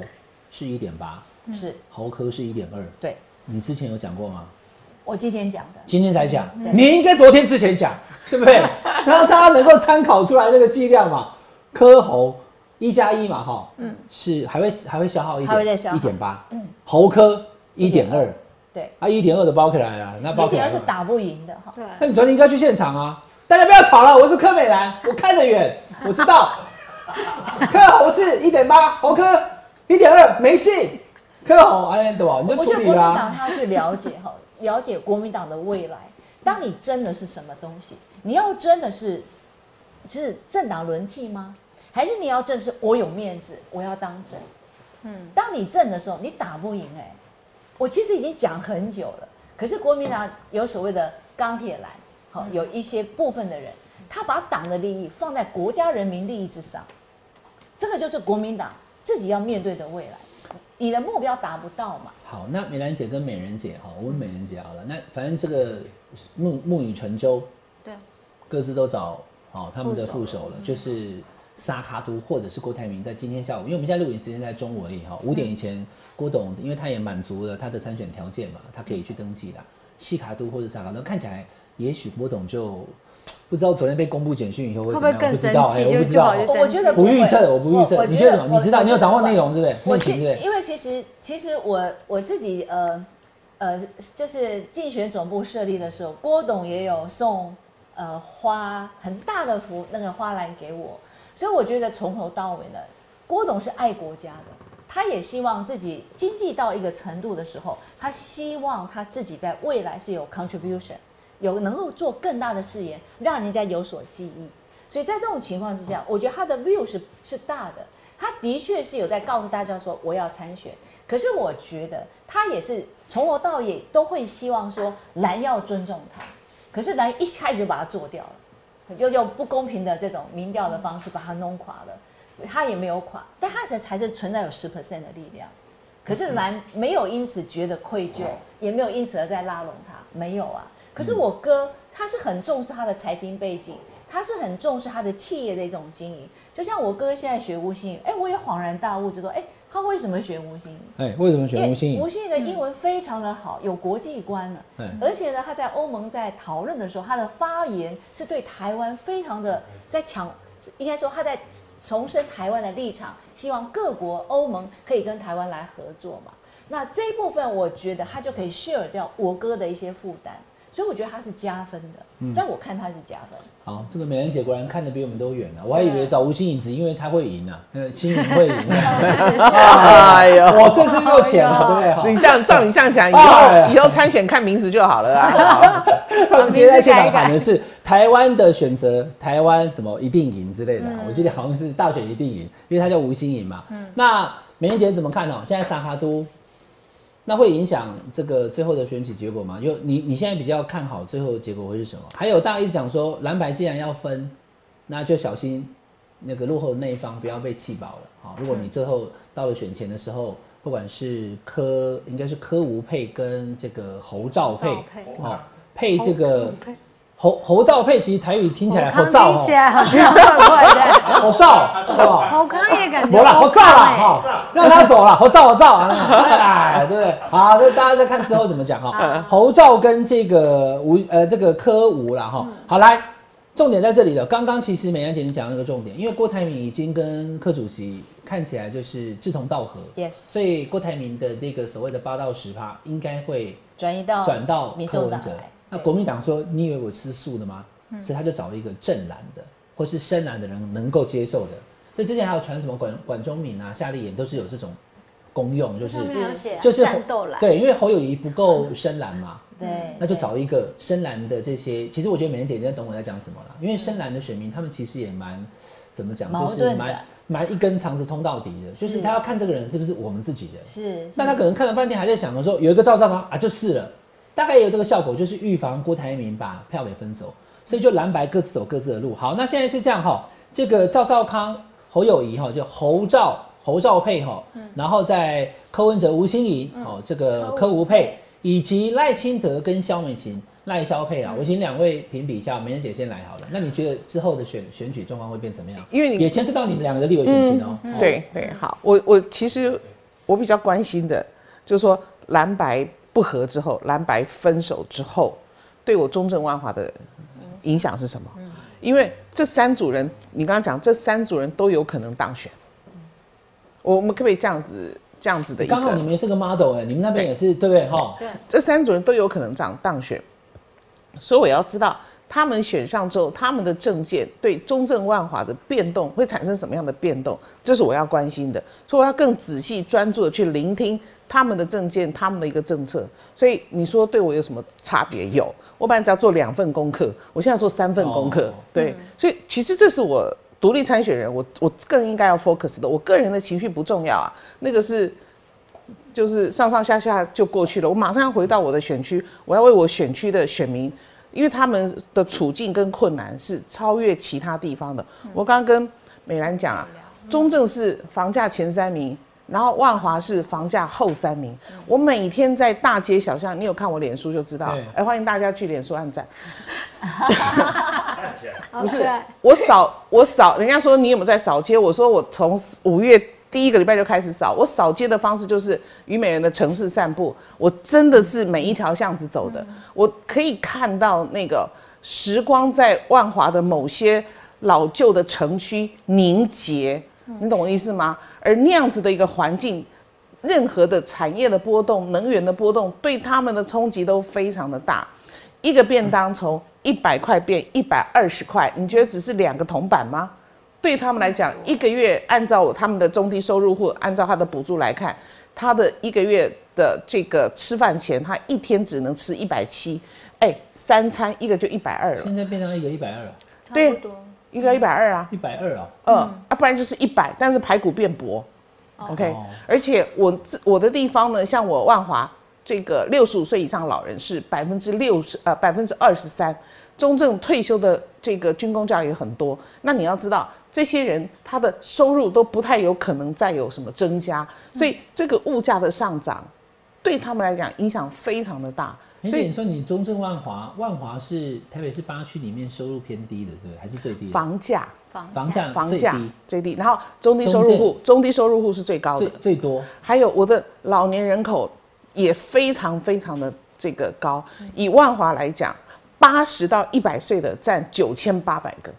B: 是一点八，
C: 是
B: 喉科是一点二，
C: 对。
B: 你之前有讲过吗？
C: 我今天讲的，
B: 今天才讲。你应该昨天之前讲，对不对？然后大家能够参考出来那个剂量嘛？科喉一加一嘛，哈，嗯，是还会还会消耗一点一点八，嗯，喉科一点二，
C: 对，
B: 啊，一点二的包起来了，那包
C: 一点二是打不赢的哈。
B: 对那你昨天应该去现场啊？大家不要吵了，我是柯美兰，我看得远，我知道。柯侯是一点八，侯科一点二，没戏。柯侯哎，对吧？你就处理
C: 啦。我觉得国民党他去了解哈，了解国民党的未来。当你争的是什么东西？你要争的是是政党轮替吗？还是你要争是我有面子，我要当政？嗯，当你争的时候，你打不赢哎。我其实已经讲很久了，可是国民党有所谓的钢铁蓝，好，有一些部分的人，他把党的利益放在国家人民利益之上，这个就是国民党自己要面对的未来。你的目标达不到嘛？
B: 好，那美兰姐跟美人姐，哈，我问美人姐好了。那反正这个木木已成舟，
E: 对，
B: 各自都找好他们的副手了，就是沙卡都或者是郭台铭，在今天下午，因为我们现在录影时间在中午而已，哈，五点以前。郭董，因为他也满足了他的参选条件嘛，他可以去登记的。西卡都或者沙卡都看起来，也许郭董就不知道昨天被公布简讯以后会怎么样，不知道哎，我不知道。
C: 我觉得
B: 不预测，我不预测。你觉得什么？你知道？你有掌握内容是不是？
C: 我其因为其实其实我我自己呃呃，就是竞选总部设立的时候，郭董也有送呃花很大的幅那个花篮给我，所以我觉得从头到尾呢，郭董是爱国家的。他也希望自己经济到一个程度的时候，他希望他自己在未来是有 contribution，有能够做更大的事业，让人家有所记忆。所以在这种情况之下，我觉得他的 view 是是大的，他的确是有在告诉大家说我要参选。可是我觉得他也是从头到尾都会希望说蓝要尊重他，可是蓝一开始就把他做掉了，就用不公平的这种民调的方式把他弄垮了。他也没有垮，但他才才是存在有十 percent 的力量。可是蓝没有因此觉得愧疚，也没有因此而在拉拢他，没有啊。可是我哥他是很重视他的财经背景，他是很重视他的企业的一种经营。就像我哥现在学吴兴，哎，我也恍然大悟，知道，哎，他为什么学吴兴？
B: 哎，为什么学吴兴？
C: 吴兴的英文非常的好，有国际观呢。而且呢，他在欧盟在讨论的时候，他的发言是对台湾非常的在抢。应该说他在重申台湾的立场，希望各国欧盟可以跟台湾来合作嘛。那这一部分，我觉得他就可以 share 掉我哥的一些负担，所以我觉得他是加分的。在我看他是加分。
B: 好，这个美人姐果然看得比我们都远了。我还以为找吴欣颖只因为他会赢啊，呃，欣颖会赢。哎呦，我这次又浅了，对不对？
D: 你这样照你这样讲，以后以后参选看名字就好了啊。
B: 他们今天在现场喊的是台湾的选择，台湾什么一定赢之类的。我记得好像是大选一定赢，因为他叫吴欣颖嘛。嗯那美人姐怎么看呢？现在萨哈都，那会影响这个最后的选举结果吗？就你你现在比较看好最后的结果会是什么？还有大家一直讲说蓝白既然要分，那就小心那个落后的那一方不要被气饱了。好，如果你最后到了选前的时候，不管是柯应该是柯吴配跟这个侯兆配，好。配这个侯侯兆佩，其实台语听起来好燥哦，好燥，是吧？
E: 侯康也感觉，
B: 没了，好燥了哈，让他走了，好燥，好燥啊，哎，对不对？好，那大家再看之后怎么讲哈。侯兆跟这个吴呃这个柯吴了哈，好来，重点在这里了。刚刚其实美兰姐你讲那个重点，因为郭台铭已经跟柯主席看起来就是志同道合
C: ，yes，
B: 所以郭台铭的那个所谓的八到十趴应该会
C: 转移到
B: 转到柯文哲。那国民党说：“你以为我吃素的吗？”所以他就找了一个正蓝的，或是深蓝的人能够接受的。所以之前还有传什么管管中敏啊、夏立言都是有这种功用，就是
E: 就是战斗蓝。
B: 对，因为侯友谊不够深蓝嘛，
C: 对，
B: 那就找一个深蓝的这些。其实我觉得美人姐应该懂我在讲什么了，因为深蓝的选民他们其实也蛮怎么讲，就是蛮蛮一根肠子通到底的，就是他要看这个人是不是我们自己人。
C: 是，
B: 那他可能看了半天还在想说，有一个赵少康啊，就是了。大概也有这个效果，就是预防郭台铭把票给分走，所以就蓝白各自走各自的路。好，那现在是这样哈，这个赵少康、侯友谊哈，就侯赵侯赵配哈，然后在柯文哲、吴欣怡哦，这个柯吴配，以及赖清德跟萧美琴赖萧配啊，我请两位评比一下，美人姐先来好了。那你觉得之后的选选举状况会变怎么样？
D: 因为
B: 你也牵涉到你们两个的立委选情哦。
D: 对对，好，我我其实我比较关心的，就是说蓝白。不和之后，蓝白分手之后，对我中正万华的影响是什么？因为这三组人，你刚刚讲这三组人都有可能当选。我们可不可以这样子这样子的？
B: 刚好你们是个 model 哎，你们那边也是对不对？哈，
D: 对，这三组人都有可能这样当选，所以我要知道他们选上之后，他们的政见对中正万华的变动会产生什么样的变动？这是我要关心的，所以我要更仔细专注的去聆听他们的政见，他们的一个政策。所以你说对我有什么差别？有，我本来只要做两份功课，我现在做三份功课。对，所以其实这是我独立参选人，我我更应该要 focus 的。我个人的情绪不重要啊，那个是就是上上下下就过去了。我马上要回到我的选区，我要为我选区的选民。因为他们的处境跟困难是超越其他地方的。我刚刚跟美兰讲啊，中正是房价前三名，然后万华是房价后三名。我每天在大街小巷，你有看我脸书就知道。哎，欢迎大家去脸书按赞。
E: 不是，
D: 我扫我扫，人家说你有没有在扫街？我说我从五月。第一个礼拜就开始扫，我扫街的方式就是虞美人的城市散步。我真的是每一条巷子走的，我可以看到那个时光在万华的某些老旧的城区凝结，你懂我意思吗？而那样子的一个环境，任何的产业的波动、能源的波动，对他们的冲击都非常的大。一个便当从一百块变一百二十块，你觉得只是两个铜板吗？对他们来讲，一个月按照他们的中低收入户，按照他的补助来看，他的一个月的这个吃饭钱，他一天只能吃一百七，哎，三餐一个就一百二了。
B: 现在变成一个一百二了，
D: 对，一个一百二啊，
B: 一百二啊，
D: 嗯，啊，不然就是一百，但是排骨变薄，OK，而且我我的地方呢，像我万华这个六十五岁以上老人是百分之六十，呃，百分之二十三，中正退休的这个军工教也很多，那你要知道。这些人他的收入都不太有可能再有什么增加，所以这个物价的上涨对他们来讲影响非常的大。
B: 所以你说你中正万华，万华是台北市八区里面收入偏低的，是不是？还是最低？
D: 房价，
B: 房价，
D: 房价最低。然后中低收入户，中低收入户是最高的，
B: 最多。
D: 还有我的老年人口也非常非常的这个高。以万华来讲，八十到一百岁的占九千八百个。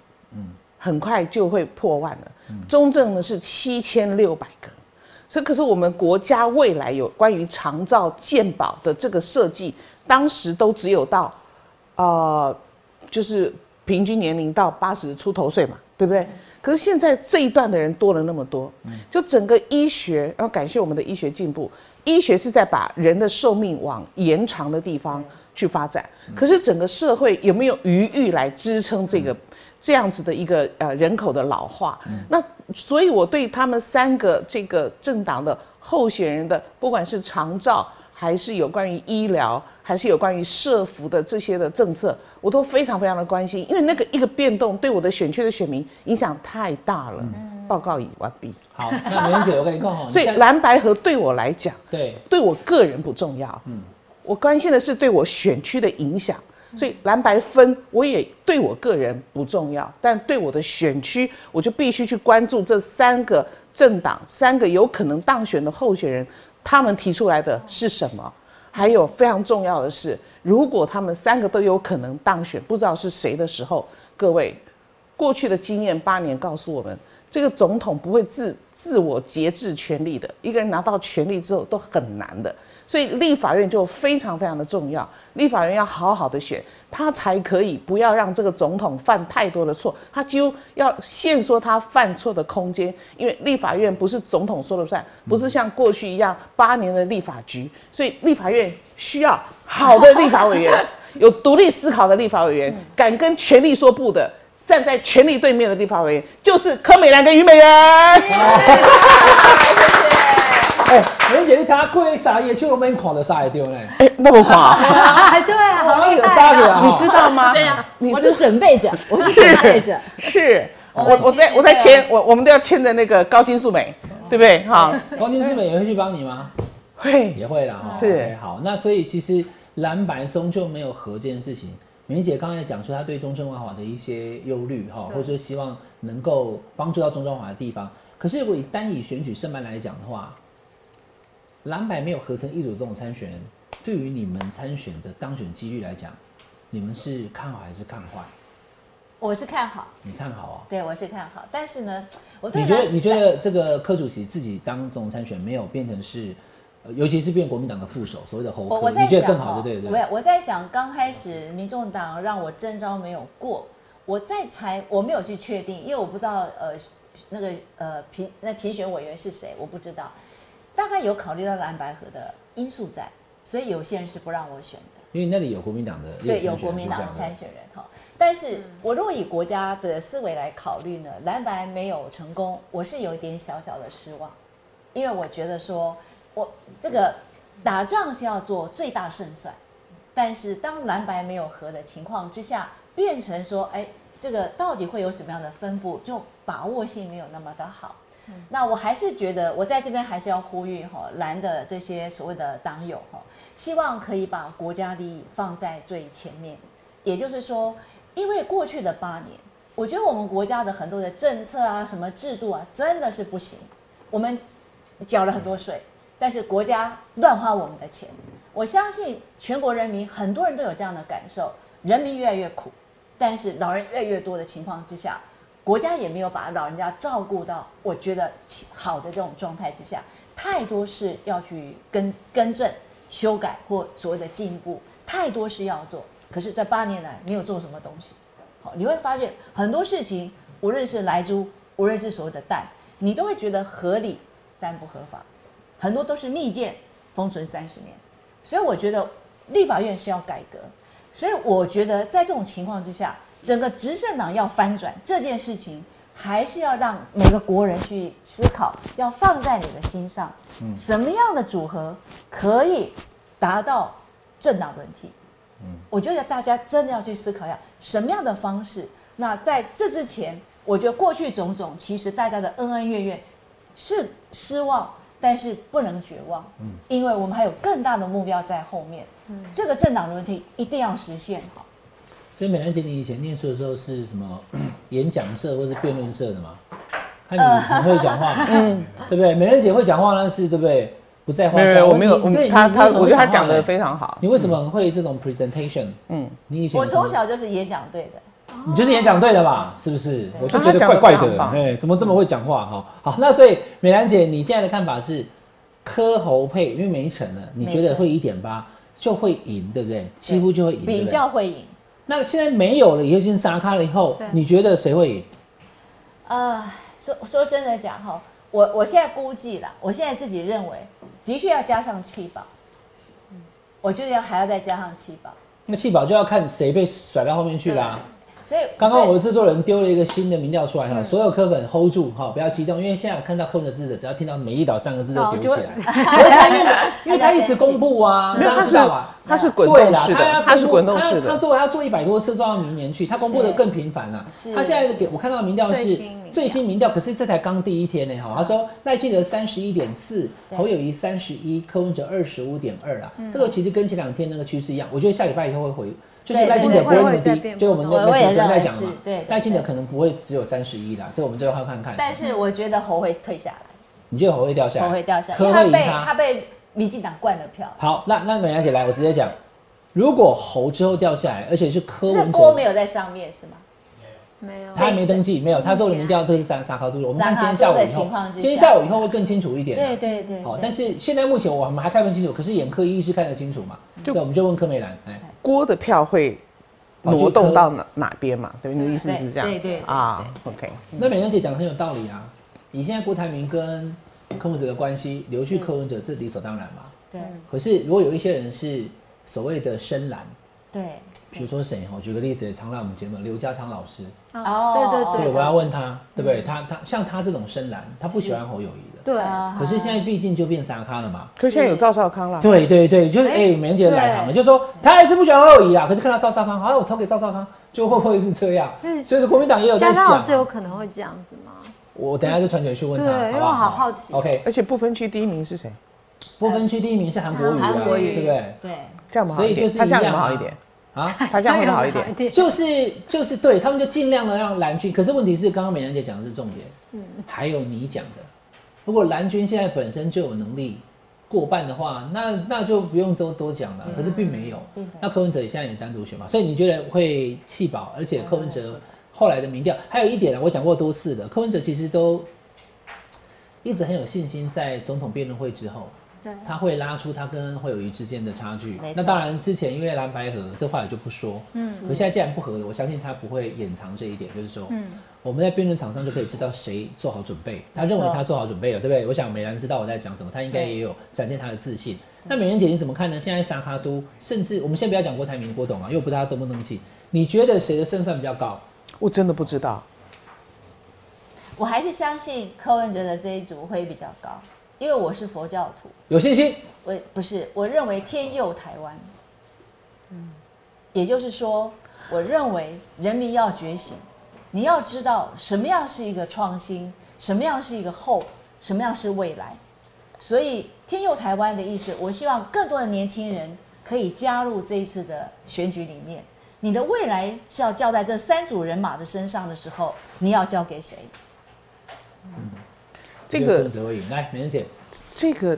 D: 很快就会破万了。中正呢是七千六百个，所以可是我们国家未来有关于长照健保的这个设计，当时都只有到，呃，就是平均年龄到八十出头岁嘛，对不对？可是现在这一段的人多了那么多，就整个医学要感谢我们的医学进步，医学是在把人的寿命往延长的地方去发展。可是整个社会有没有余裕来支撑这个？这样子的一个呃人口的老化，那所以我对他们三个这个政党的候选人的，不管是长照还是有关于医疗，还是有关于社福的这些的政策，我都非常非常的关心，因为那个一个变动对我的选区的选民影响太大了。报告已完毕。
B: 好，那梅姐，我跟你讲哈，
D: 所以蓝白河对我来讲，
B: 对，
D: 对我个人不重要。嗯，我关心的是对我选区的影响。所以蓝白分我也对我个人不重要，但对我的选区，我就必须去关注这三个政党、三个有可能当选的候选人，他们提出来的是什么？还有非常重要的是，如果他们三个都有可能当选，不知道是谁的时候，各位，过去的经验八年告诉我们，这个总统不会自自我节制权力的，一个人拿到权力之后都很难的。所以立法院就非常非常的重要，立法院要好好的选，他才可以不要让这个总统犯太多的错，他就要限缩他犯错的空间，因为立法院不是总统说了算，不是像过去一样八年的立法局，所以立法院需要好的立法委员，有独立思考的立法委员，敢跟权力说不的，站在权力对面的立法委员，就是柯美兰跟虞美人。
B: 哎，梅姐，你他过啥也去我们看的啥也丢呢？
D: 哎，那么狂
C: 啊！对啊，
B: 好有啥的啊？
D: 你知道吗？
C: 对呀，我是准备着，我是准备着。
D: 是，我我在我在签，我我们都要签的那个高金素美，对不对？好，
B: 高金素美也会去帮你吗？
D: 会，
B: 也会啦。
D: 是，
B: 好，那所以其实蓝白终究没有和这件事情。梅姐刚才讲说，她对中正万华的一些忧虑哈，或者说希望能够帮助到中正万华的地方。可是如果以单以选举胜败来讲的话，蓝白没有合成一组这种参选人，对于你们参选的当选几率来讲，你们是看好还是看坏？
C: 我是看好。
B: 你看好啊？
C: 对，我是看好。但是呢，我
B: 你觉得你觉得这个柯主席自己当总参选没有变成是尤其是变国民党的副手，所谓的侯科，
C: 我我在
B: 你觉得更
C: 想哦
B: 好的对不对？
C: 我我在想，刚开始民众党让我征召没有过，我在猜，我没有去确定，因为我不知道呃那个呃评那评选委员是谁，我不知道，大概有考虑到蓝白河的因素在，所以有些人是不让我选的。
B: 因为那里有国民党的
C: 对，有国民党
B: 的
C: 参选人哈。但是我如果以国家的思维来考虑呢，蓝白没有成功，我是有一点小小的失望，因为我觉得说，我这个打仗是要做最大胜算，但是当蓝白没有和的情况之下，变成说，哎，这个到底会有什么样的分布，就把握性没有那么的好。那我还是觉得，我在这边还是要呼吁哈蓝的这些所谓的党友哈，希望可以把国家利益放在最前面。也就是说，因为过去的八年，我觉得我们国家的很多的政策啊、什么制度啊，真的是不行。我们缴了很多税，但是国家乱花我们的钱。我相信全国人民很多人都有这样的感受，人民越来越苦，但是老人越来越多的情况之下，国家也没有把老人家照顾到，我觉得好的这种状态之下，太多事要去更更正、修改或所谓的进步，太多事要做。可是这八年来没有做什么东西，好，你会发现很多事情，无论是来猪，无论是所谓的蛋，你都会觉得合理但不合法，很多都是密件封存三十年，所以我觉得立法院是要改革，所以我觉得在这种情况之下，整个执政党要翻转这件事情，还是要让每个国人去思考，要放在你的心上，嗯什么样的组合可以达到政党轮替？我觉得大家真的要去思考一下什么样的方式。那在这之前，我觉得过去种种，其实大家的恩恩怨怨是失望，但是不能绝望，嗯，因为我们还有更大的目标在后面。嗯，这个政党轮替一定要实现好。
B: 所以美兰姐，你以前念书的时候是什么演讲社或是辩论社的吗？看你很会讲话，嗯，对不对？美兰姐会讲话那是对不对？不在话下。
D: 没有，我没有，他他，我觉得他讲的非常好。
B: 你为什么会这种 presentation？
D: 嗯，
B: 你以前
C: 我从小就是演讲队的，
B: 你就是演讲队的吧？是不是？我就
D: 啊
B: 觉得怪怪的，哎，怎么这么会讲话？哈，好，那所以美兰姐，你现在的看法是科侯配，因为没成了，你觉得会一点八就会赢，对不对？几乎就会赢，
C: 比较会赢。
B: 那现在没有了，已经沙卡了以后，你觉得谁会赢？
C: 呃，说说真的讲哈，我我现在估计啦，我现在自己认为，的确要加上气保，我觉得要还要再加上七宝，
B: 那气保就要看谁被甩到后面去啦。
C: 所以
B: 刚刚我的制作人丢了一个新的民调出来哈，所有科粉 hold 住哈，不要激动，因为现在我看到科粉的支持者，只要听到美丽岛三个字都丢起来，因为他一直公布啊，大
D: 没有，他是
B: 家知道吧？
D: 他是滚动式的，他是滚动式的。
B: 他他做要做一百多次，做到明年去，他公布的更频繁了。他现在给我看到的民调是
E: 最新民调
B: 可是这才刚第一天呢哈。他说赖清德三十一点四，侯友谊三十一，柯文哲二十五点二啊。
C: 嗯
B: 这个其实跟前两天那个趋势一样，我觉得下礼拜以后会回。就是赖清德不会那么低，就我们那
C: 我我也
B: 那主持人在讲嘛
C: 对对，
B: 赖清德可能不会只有三十一啦，这个我们最后要看看。
C: 但是我觉得侯会退下来，
B: 你觉得侯会掉下来？
C: 侯会掉下来，
B: 柯
C: 因为他被
B: 会赢他
C: 他。被民进党灌了票，
B: 好，那那美雅姐来，我直接讲，如果侯之后掉下来，而且是柯
C: 这
B: 文哲
C: 锅没，有在上面是吗？
E: 没有
B: 他还没登记，没有，他说的民调这是三沙高度的，我们看今天下午以后今天下午以后会更清楚一点。
C: 对对对，
B: 好，但是现在目前我们还看不清楚，可是眼科医师看得清楚嘛，所以我们就问柯美兰，哎，
D: 郭的票会挪动到哪哪边嘛？对，你的意思是这样？
C: 对对对
D: 啊，OK。
B: 那美兰姐讲的很有道理啊，以现在郭台铭跟柯文哲的关系，留去柯文哲这理所当然嘛。
C: 对
B: 可是如果有一些人是所谓的深蓝，
C: 对
B: 比如说谁哈，我举个例子，常来我们节目刘家昌老师，
C: 哦
E: 对对
B: 对，我要问他，对不对？他他像他这种深蓝，他不喜欢侯友谊的，
E: 对，
C: 啊
B: 可是现在毕竟就变沙咖了嘛。
D: 可是现在有赵少康了，
B: 对对对，就是哎，美人姐来了嘛，就说他还是不喜欢侯友谊啊，可是看到赵少康，好，我投给赵少康，就会不会是这样？所以说国民党也有在
E: 嘉
B: 想。
E: 康老师有可能会这样子吗？
B: 我等一下就传球去问他，
E: 对因为
B: 不
E: 我好好奇。
B: OK，
D: 而且不分区第一名是谁？
B: 不分区第一名是韩国瑜啊，对不对？
C: 对，
D: 这样好一点，
B: 所以就是
D: 他这样好一点？
B: 啊，
D: 他这样会不会好一点？
B: 就是就是对他们就尽量的让蓝军，可是问题是刚刚美兰姐讲的是重点，嗯，还有你讲的，如果蓝军现在本身就有能力过半的话，那那就不用多多讲了，可是并没有
C: 并没有。
B: 那柯文哲现在也单独选嘛，所以你觉得会弃保，而且柯文哲后来的民调还有一点呢，我讲过多次的，柯文哲其实都一直很有信心，在总统辩论会之后，
E: 对，
B: 它会拉出它跟会有鱼之间的差距。那当然之前因为蓝白合这话也就不说，嗯，可现在既然不合了，我相信他不会掩藏这一点，就是说，嗯，我们在辩论场上就可以知道谁做好准备，他认为他做好准备了，对不对？我想美兰知道我在讲什么，他应该也有展现他的自信。那美兰姐你怎么看呢？现在萨卡都，甚至我们先不要讲郭台铭、郭董啊，因为我不知道他登不登记，你觉得谁的胜算比较高？
D: 我真的不知道。
C: 我还是相信柯文哲的这一组会比较高，因为我是佛教徒，
B: 有信心？
C: 我不是，我认为天佑台湾。嗯，也就是说，我认为人民要觉醒，你要知道什么样是一个创新，什么样是一个后，什么样是未来。所以天佑台湾的意思，我希望更多的年轻人可以加入这一次的选举里面。你的未来是要交在这三组人马的身上的时候，你要交给谁？
D: 这个
B: 则会赢。来，美人姐，
D: 这个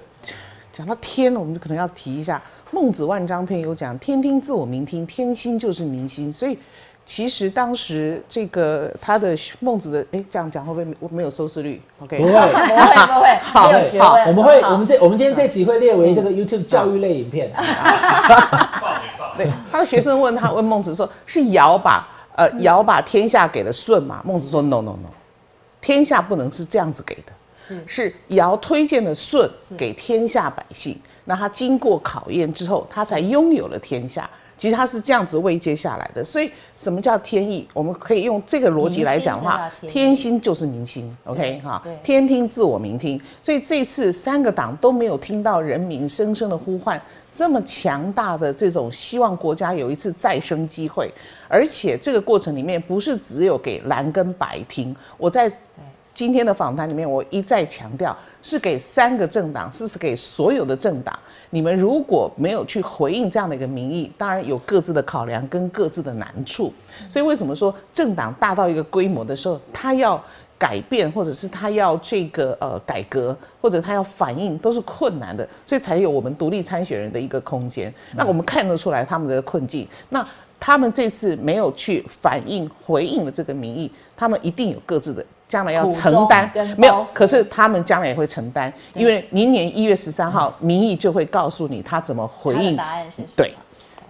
D: 讲到天，我们可能要提一下《孟子万章篇》有讲“天听自我明听，天心就是民心”。所以其实当时这个他的孟子的，哎，这样讲会不会没没有收视率？OK，
B: 不会，
C: 不会，不会，
D: 好
C: 没有学
D: 好。
B: 我们会，我们这我们今天这集会列为这个 YouTube 教育类影片。
D: 对，他的学生问他问孟子说：“是尧把呃尧把天下给了舜嘛？”孟子说：“No No No，天下不能是这样子给的，
C: 是
D: 尧推荐了舜给天下百姓，那他经过考验之后，他才拥有了天下。其实他是这样子位接下来的。所以什么叫天意？我们可以用这个逻辑来讲话，
C: 天
D: 心就是民心。OK 哈，天听自我明听。所以这次三个党都没有听到人民声声的呼唤，这么强大的这种希望国家有一次再生机会，而且这个过程里面不是只有给蓝跟白听，我在今天的访谈里面，我一再强调，是给三个政党，是是给所有的政党。你们如果没有去回应这样的一个民意，当然有各自的考量跟各自的难处。所以为什么说政党大到一个规模的时候，他要改变，或者是他要这个呃改革，或者他要反应，都是困难的，所以才有我们独立参选人的一个空间。那我们看得出来他们的困境。那他们这次没有去反映、回应了这个民意，他们一定有各自的将来要承担
C: 跟，
D: 没有。可是他们将来也会承担，因为明年一月十三号，民意就会告诉你他怎么回应。
C: 答案是什么？
D: 对，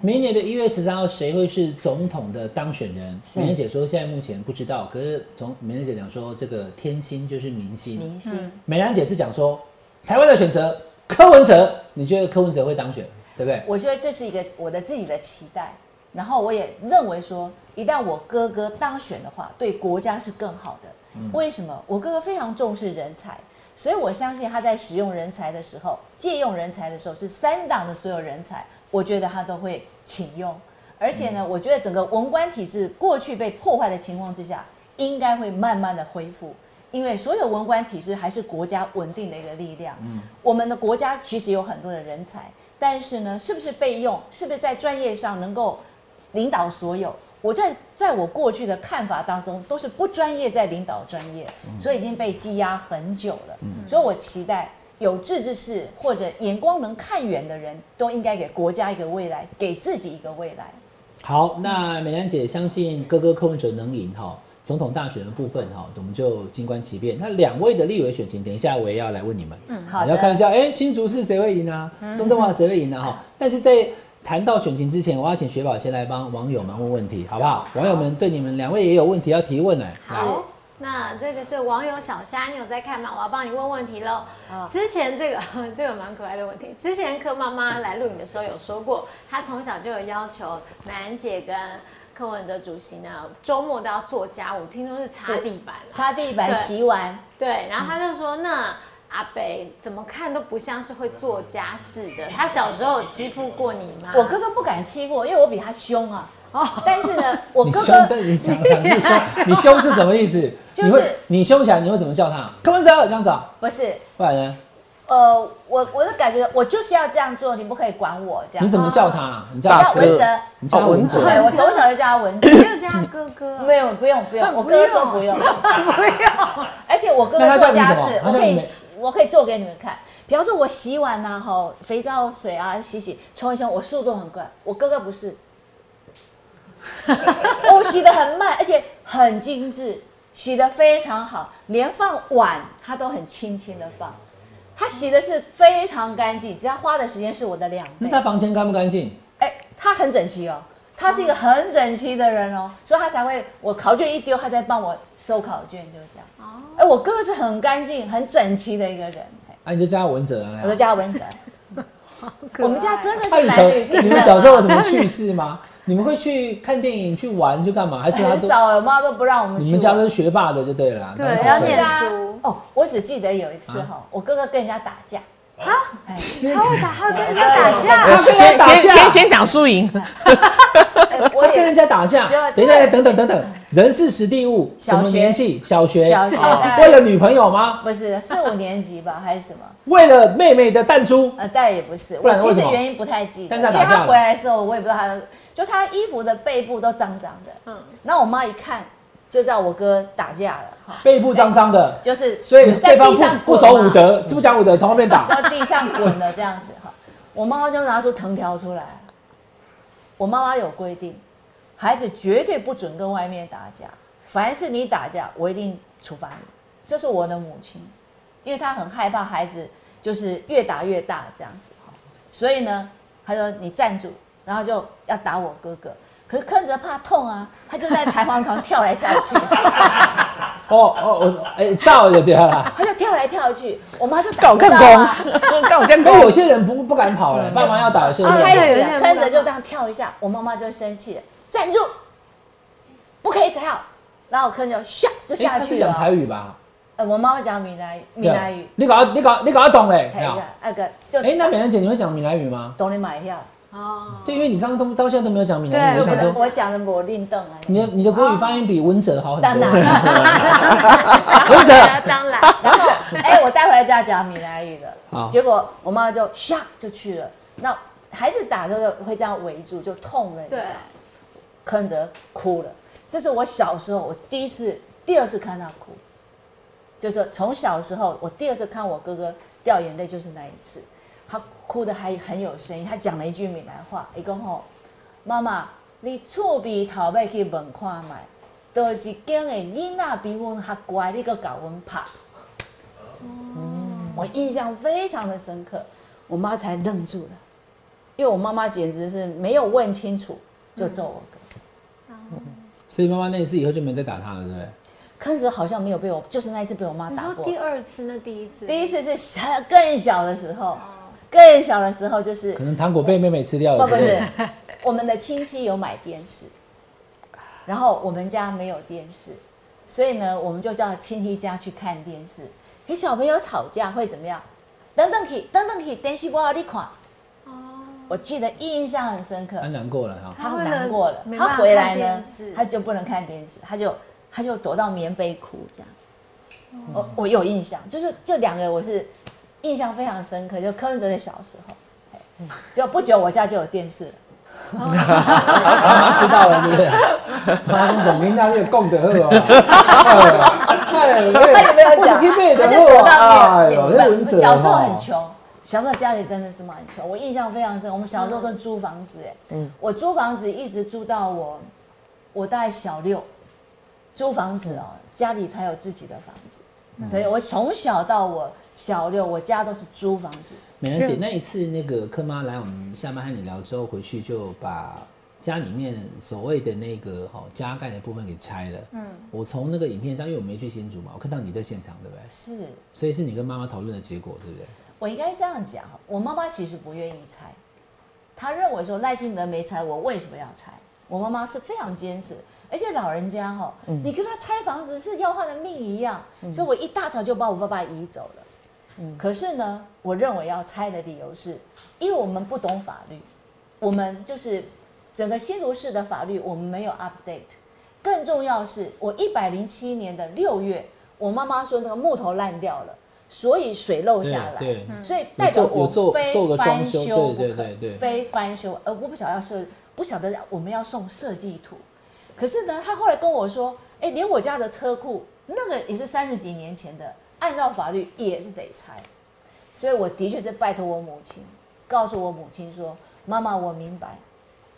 B: 明年的一月十三号，谁会是总统的当选人？美人姐说现在目前不知道，可是从美人姐讲说，这个天星就是明星。
C: 明星。
B: 美兰姐是讲说，台湾的选择柯文哲，你觉得柯文哲会当选，对不对？
C: 我觉得这是一个我的自己的期待，然后我也认为说，一旦我哥哥当选的话，对国家是更好的。为什么？我哥哥非常重视人才，所以我相信他在使用人才的时候，借用人才的时候，是三党的所有人才，我觉得他都会请用。而且呢，我觉得整个文官体制过去被破坏的情况之下，应该会慢慢的恢复。因为所有文官体制还是国家稳定的一个力量。嗯，我们的国家其实有很多的人才，但是呢，是不是备用？是不是在专业上能够领导所有？我在在我过去的看法当中，都是不专业在领导专业，所以已经被积压很久了。所以我期待有志之士或者眼光能看远的人，都应该给国家一个未来，给自己一个未来。
B: 好，那美兰姐相信哥哥柯文哲能赢哈，总统大选的部分哈，我们就静观其变。那两位的立委选情，等一下我也要来问你们。嗯，
C: 好的
B: 要看一下，哎、新竹市谁会赢啊？中正华谁会赢啊？哈，但是在谈到选情之前，我要请雪宝先来帮网友们问问题，好不好？网友们对你们两位也有问题要提问呢。来
E: 好，那这个是网友小虾，你有在看吗？我要帮你问问题喽。之前这个 这个蛮可爱的问题，之前柯妈妈来录影的时候有说过，她从小就有要求美兰姐跟柯文哲主席呢，周末都要做家务，听说是擦地板。
C: 擦地板、洗碗，
E: 对，然后他就说，那阿北怎么看都不像是会做家事的。他小时候有欺负过你吗？
C: 我哥哥不敢欺负我，因为我比他凶啊。哦但是呢，我哥
B: 你凶，
C: 哥
B: 但你讲的是凶，你凶是什么意思？
C: 就是
B: 你凶起来，你会怎么叫他？柯文哲这样子啊？
C: 不是，
B: 不然呢？
C: 呃，我我的感觉，我就是要这样做，你不可以管我这样。
B: 你怎么叫他？你叫
C: 叫
B: 他
C: 文哲？
B: 你叫
D: 文哲
B: 文哲。
C: 对，我从小就叫他文哲。
E: 你就叫他哥哥啊。
C: 没有，不用不用，我哥哥说不用。
E: 不用。
C: 而且我哥哥做家事，我可以我可以做给你们看。比方说，我洗碗呐，吼，肥皂水啊，洗洗冲一冲，我速度很快。我哥哥不是，我 洗的很慢，而且很精致，洗的非常好，连放碗他都很轻轻的放。他洗的是非常干净，只要花的时间是我的两倍。
B: 那他房间干不干净？
C: 哎，他很整齐哦，他是一个很整齐的人哦，所以他才会我考卷一丢，他在帮我收考卷，就是这样。哦，哎，我哥哥是很干净、很整齐的一个人。
B: 哎，你就叫他文哲啊？
C: 我就叫他文哲。我们家真的是男女
B: 你们小时候有什么趣事吗？你们会去看电影、去玩、去干嘛？还是
C: 很少，我妈都不让我们。
B: 你们家都是学霸的就对了。
E: 对，要念书。
C: 哦，我只记得有一次哈，我哥哥跟人家打架。啊？
E: 他会打，他跟人家打
B: 架。
D: 先先先先讲输赢。
B: 我跟人家打架。等一下，等等等等，人是史蒂物，什么年纪？小学。
C: 小学。
B: 为了女朋友吗？
C: 不是，四五年级吧，还是什么？
B: 为了妹妹的弹珠？
C: 呃，但也不是。我其实原因不太记得。因为他回来的时候，我也不知道他，就他衣服的背部都脏脏的。嗯。那我妈一看。就知道我哥打架了，
B: 背部脏脏的，
C: 就是
B: 所以对方不不守武德，不讲武德，从后面打，
C: 在地上滚的这样子哈。我妈妈就拿出藤条出来，我妈妈有规定，孩子绝对不准跟外面打架，凡是你打架，我一定处罚你。这是我的母亲，因为她很害怕孩子就是越打越大这样子哈，所以呢，她说你站住，然后就要打我哥哥。可是坑着怕痛啊，他就在弹簧床跳来跳去。
B: 哦哦哦，哎，照就掉了。
C: 他就跳来跳去，我妈就
D: 打不到啊。
B: 因为 有些人不不敢跑了，爸妈要打的时候。
C: 开始坑着就这样跳一下，我妈妈就生气了，站住，不可以跳。然后坑就咻就下去了。
B: 是讲台语吧？
C: 呃，我妈妈讲闽南语，闽南语。
B: 你搞你搞你搞懂嘞？
C: 那个就
B: 哎，那美人姐你会讲闽南语吗？
C: 懂你买票。
B: 哦，对，因为你刚刚都到现在都没有讲闽南语，
C: 我想说，我讲的我令邓啊。
B: 你的你的国语发音比文哲好很多。
C: 当然，
B: 文哲
E: 当然。
C: 然后，哎，我带回来家讲闽南语了，结果我妈就唰就去了。那孩子打的时候会这样围住，就痛了，对，坑着哭了。这是我小时候我第一次、第二次看他哭，就是从小时候我第二次看我哥哥掉眼泪就是那一次。他哭的还很有声音，他讲了一句闽南话，伊讲吼，妈妈，你厝边头尾去问看卖，都一间的囡仔比阮还乖，你个搞阮拍。嗯，我印象非常的深刻，我妈才愣住了，因为我妈妈简直是没有问清楚就揍我哥。
B: 所以妈妈那一次以后就没再打他了，对不对？
C: 看着好像没有被我，就是那一次被我妈打过。
E: 第二次那第一次？
C: 第一次是小更小的时候。更小的时候就是
B: 可能糖果被妹妹吃掉了。
C: 不不是，我们的亲戚有买电视，然后我们家没有电视，所以呢，我们就叫亲戚家去看电视。给小朋友吵架会怎么样？等等去，等等去，电视不好你看。哦，我记得印象很深刻。
B: 他难过了哈，
C: 他难过了。他回来呢，他就不能看电视，他就他就躲到棉被哭这样。我我有印象，就是就两个我是。印象非常深刻，就柯文哲的小时候，就不久我家就有电视了。
B: 妈妈知道了，对不对？妈妈懂人家那个功德哦。
C: 他有没有讲？他就得到免。小时候很穷，小时候家里真的是蛮穷。我印象非常深，我们小时候都租房子，哎，嗯，我租房子一直租到我，我大概小六，租房子哦，家里才有自己的房子，所以我从小到我。小六，我家都是租房子。
B: 美兰姐，那一次那个柯妈来我们下班和你聊之后，回去就把家里面所谓的那个哈加盖的部分给拆了。嗯，我从那个影片上，因为我没去新竹嘛，我看到你在现场，对不对？
C: 是。
B: 所以是你跟妈妈讨论的结果，对不对？
C: 我应该这样讲，我妈妈其实不愿意拆，她认为说赖清德没拆，我为什么要拆？我妈妈是非常坚持。而且老人家哈，你跟他拆房子是要他的命一样，所以我一大早就把我爸爸移走了。可是呢，我认为要拆的理由是，因为我们不懂法律，我们就是整个新竹市的法律我们没有 update。更重要是我一百零七年的六月，我妈妈说那个木头烂掉了，所以水漏下来，所以代表我非翻修不可，非翻修，呃我不晓得要设，不晓得我们要送设计图。可是呢，他后来跟我说，哎，连我家的车库那个也是三十几年前的。按照法律也是得拆，所以我的确是拜托我母亲，告诉我母亲说：“妈妈，我明白，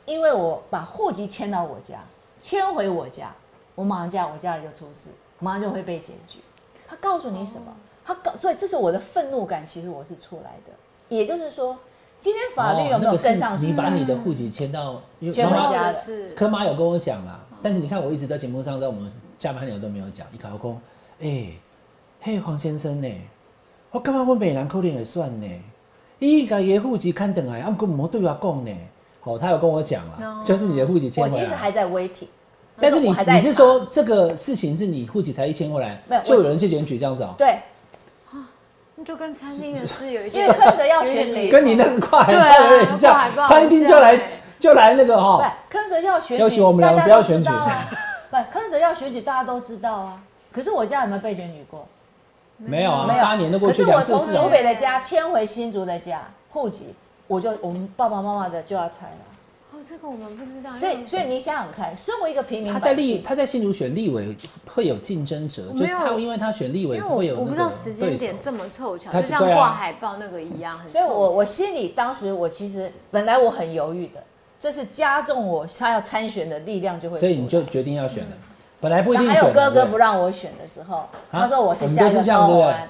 C: 因为我把户籍迁到我家，迁回我家，我马上家我家里就出事，马上就会被检举。”他告诉你什么？他告，所以这是我的愤怒感，其实我是出来的。也就是说，今天法律有没有跟上？
B: 你把你的户籍迁到，
C: 迁回家的。
B: 柯妈有跟我讲啦，但是你看我一直在节目上，在我们下半年都没有讲。一考公，哎，嘿黄先生呢？我干嘛我美兰可能会算呢？伊家爷户籍看等来，俺哥没对我讲呢。哦，他有跟我讲了，就是你的户籍迁回
C: 来。我其实还在 waiting，
B: 但是你你是说这个事情是你户籍才一迁过来，
C: 没有
B: 就有人去检举这样子哦？
C: 对。
E: 就跟餐厅的事有一些，
C: 因为坑泽要选举，
B: 跟你那个跨海报有点像。餐厅就来就来那个哈，
C: 不，柯泽要选举，
B: 要请我们两个不要选举。
C: 不，坑泽要选举，大家都知道啊。可是我家有没有被选举过？
B: 没有啊，没有。八年都过去
C: 可是我从竹北的家迁回新竹的家，户籍我就我们爸爸妈妈的就要拆了。
E: 哦这个我们不知道，
C: 所以所以你想想看，身为一个平民，
B: 他在立他在新竹选立委会有竞争者，就他因为他选立委会有，
E: 我不知道时间点这么凑巧，就像挂海报那个一样，
C: 所以我我心里当时我其实本来我很犹豫的，这是加重我他要参选的力量就会，
B: 所以你就决定要选了，本来不一定
C: 还有哥哥不让我选的时候，他说我是下个高湾，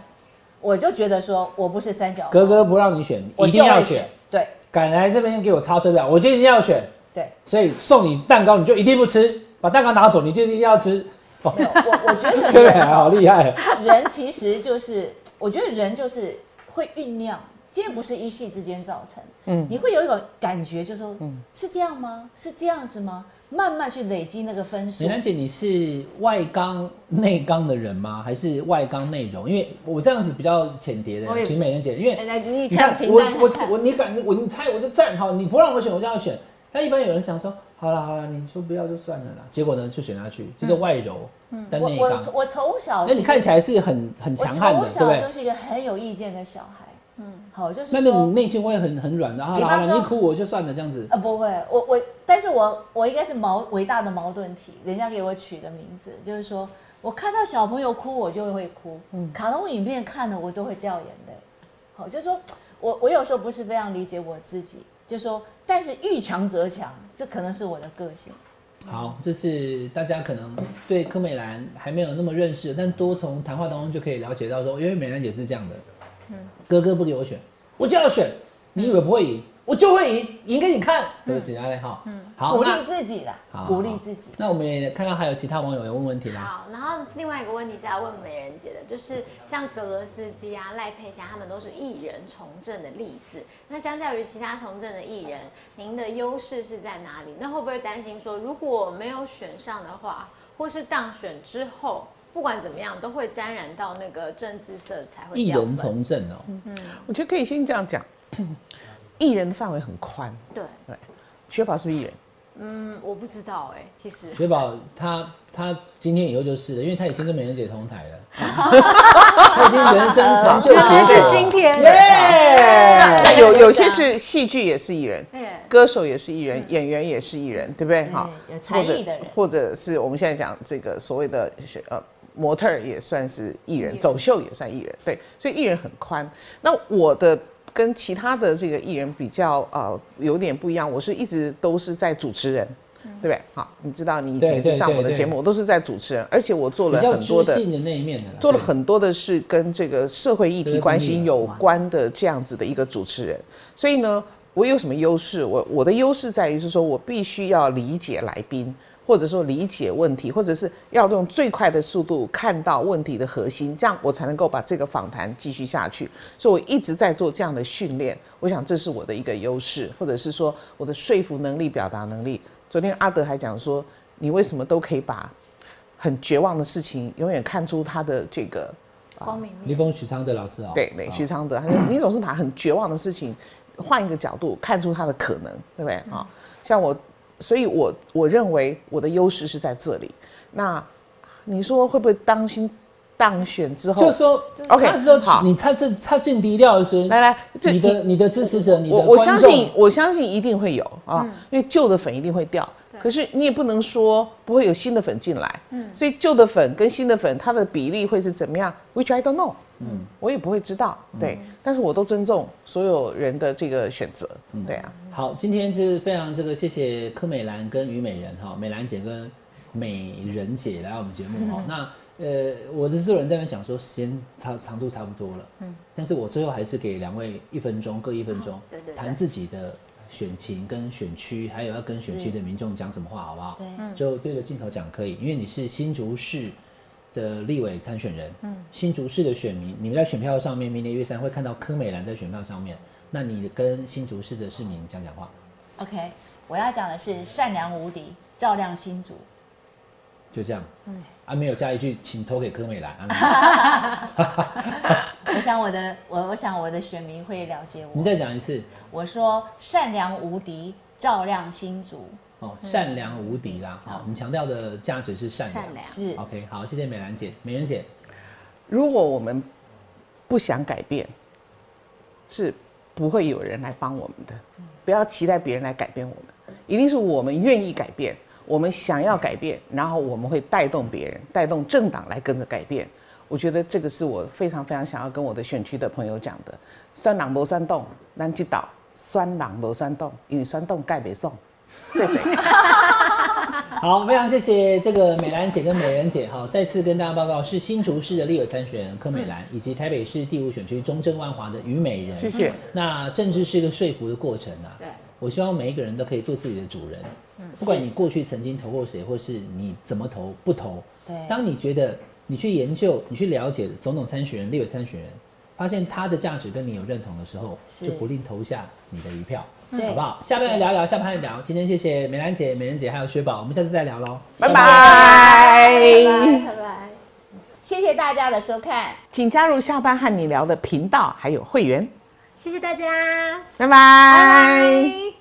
C: 我就觉得说我不是三角，
B: 哥哥不让你选，一定要选，
C: 对，
B: 赶来这边给我插水表，我就一定要选。
C: 对，
B: 所以送你蛋糕，你就一定不吃，把蛋糕拿走，你就一定要吃。
C: 没有，我我觉得
B: 对，好厉害。
C: 人其实就是，我觉得人就是会酝酿，今天不是一夕之间造成。嗯，你会有一种感觉，就说，嗯，是这样吗？是这样子吗？慢慢去累积那个分数。
B: 美兰姐，你是外刚内刚的人吗？还是外刚内柔？因为我这样子比较浅碟的，请美兰姐，因为
C: 你看
B: 我我我你敢我你猜我就站好，你不让我选我就要选。但一般有人想说，好了好了，你说不要就算了啦。结果呢，就选下去，就是外柔，但内刚。
C: 我我从小，
B: 那你看起来是很很强悍的，对不对？
C: 就是一个很有意见的小孩。嗯，好，就是。
B: 那你内心会很很软的啊。好了，你哭我就算了，这样子。
C: 啊，不会，我我，但是我我应该是矛伟大的矛盾体。人家给我取的名字，就是说我看到小朋友哭，我就会哭。嗯，卡通影片看了我都会掉眼泪。好，就是说我我有时候不是非常理解我自己。就说，但是遇强则强，这可能是我的个性。
B: 好，这是大家可能对柯美兰还没有那么认识，但多从谈话当中就可以了解到说，因为美兰姐是这样的，嗯，哥哥不给我选，我就要选，你以为不会赢？我就会赢，赢给你看，对不起，阿雷好，嗯，好，
C: 鼓励自己啦，鼓励自己。
B: 那我们也看到还有其他网友要问问题啦。
E: 好，然后另外一个问题是要问美人姐的，就是像泽伦斯基啊、赖佩霞他们都是艺人从政的例子。那相较于其他从政的艺人，您的优势是在哪里？那会不会担心说，如果没有选上的话，或是当选之后，不管怎么样，都会沾染到那个政治色彩？
B: 艺人从政哦，
D: 嗯，我觉得可以先这样讲。艺人的范围很宽，
E: 对
D: 对，雪宝是艺人，
E: 嗯，我不知道哎，其实
B: 雪宝他他今天以后就是了，因为他已经跟美人姐同台了，他已经人生成就结
E: 是今天，
D: 耶，有有些是戏剧也是艺人，歌手也是艺人，演员也是艺人，对不对？
C: 哈，有才艺的人，
D: 或者是我们现在讲这个所谓的呃模特也算是艺人，走秀也算艺人，对，所以艺人很宽。那我的。跟其他的这个艺人比较，呃，有点不一样。我是一直都是在主持人，对不对？好，你知道你以前是上我的节目，我都是在主持人，而且我做了很多的，
B: 的那一面的，
D: 做了很多的是跟这个社会议题关系有关的这样子的一个主持人。所以呢，我有什么优势？我我的优势在于是说我必须要理解来宾。或者说理解问题，或者是要用最快的速度看到问题的核心，这样我才能够把这个访谈继续下去。所以我一直在做这样的训练，我想这是我的一个优势，或者是说我的说服能力、表达能力。昨天阿德还讲说，你为什么都可以把很绝望的事情，永远看出他的这个
E: 光明
B: 理工许昌德老师啊，
D: 对对，许昌德，他说你总是把很绝望的事情换一个角度看出它的可能，对不对啊？像我。所以，我我认为我的优势是在这里。那你说会不会当心当选之后？
B: 就是说，OK，好，你唱这唱进低调的时候，
D: 来来，
B: 你的你的支持者，你的
D: 我相信，我相信一定会有啊，因为旧的粉一定会掉。可是你也不能说不会有新的粉进来。嗯，所以旧的粉跟新的粉，它的比例会是怎么样？Which I don't know。嗯，我也不会知道。对，但是我都尊重所有人的这个选择。对啊。
B: 好，今天就是非常这个谢谢柯美兰跟虞美人哈，美兰姐跟美人姐来我们节目哈。那呃，我的制作人在那边讲说时间长长度差不多了，嗯，但是我最后还是给两位一分钟，各一分钟，
C: 对对对
B: 谈自己的选情跟选区，还有要跟选区的民众讲什么话，好不好？
C: 对
B: 就对着镜头讲可以，因为你是新竹市的立委参选人，嗯，新竹市的选民，你们在选票上面，明年一月三会看到柯美兰在选票上面，那你跟新竹市的市民讲讲话
C: ，OK，我要讲的是善良无敌，照亮新竹。
B: 就这样，嗯，啊，没有加一句，请投给柯美兰，啊
C: 我想我的我我想我的选民会了解我你。
B: 再讲一次，
C: 我说善良无敌，照亮新竹。
B: 哦，善良无敌啦，好、你强调的价值是善良。
E: 善良
C: 是
B: OK，好，谢谢美兰姐。美人姐，
D: 如果我们不想改变，是不会有人来帮我们的。不要期待别人来改变我们，一定是我们愿意改变，我们想要改变，然后我们会带动别人，带动政党来跟着改变。我觉得这个是我非常非常想要跟我的选区的朋友讲的。酸朗无酸动，南极岛酸朗无酸动，因为酸动盖北送。谢谢。
B: 好，非常谢谢这个美兰姐跟美人姐。哈，再次跟大家报告，是新竹市的立委参选人柯美兰，以及台北市第五选区中正万华的虞美人。
D: 谢谢。
B: 那政治是一个说服的过程啊。
C: 对，
B: 我希望每一个人都可以做自己的主人。不管你过去曾经投过谁，或是你怎么投不投，
C: 对
B: 当你觉得你去研究、你去了解总统参选人、立委参选人，发现他的价值跟你有认同的时候，就不吝投下你的一票，
C: 对
B: 好不好？下班来聊聊，下班来聊。今天谢谢美兰姐、美人姐还有薛宝，我们下次再聊喽，
D: 拜拜。
E: 拜拜。
C: 谢谢大家的收看。
D: 请加入下班和你聊的频道，还有会员。
E: 谢谢大家，
D: 拜拜
E: 拜。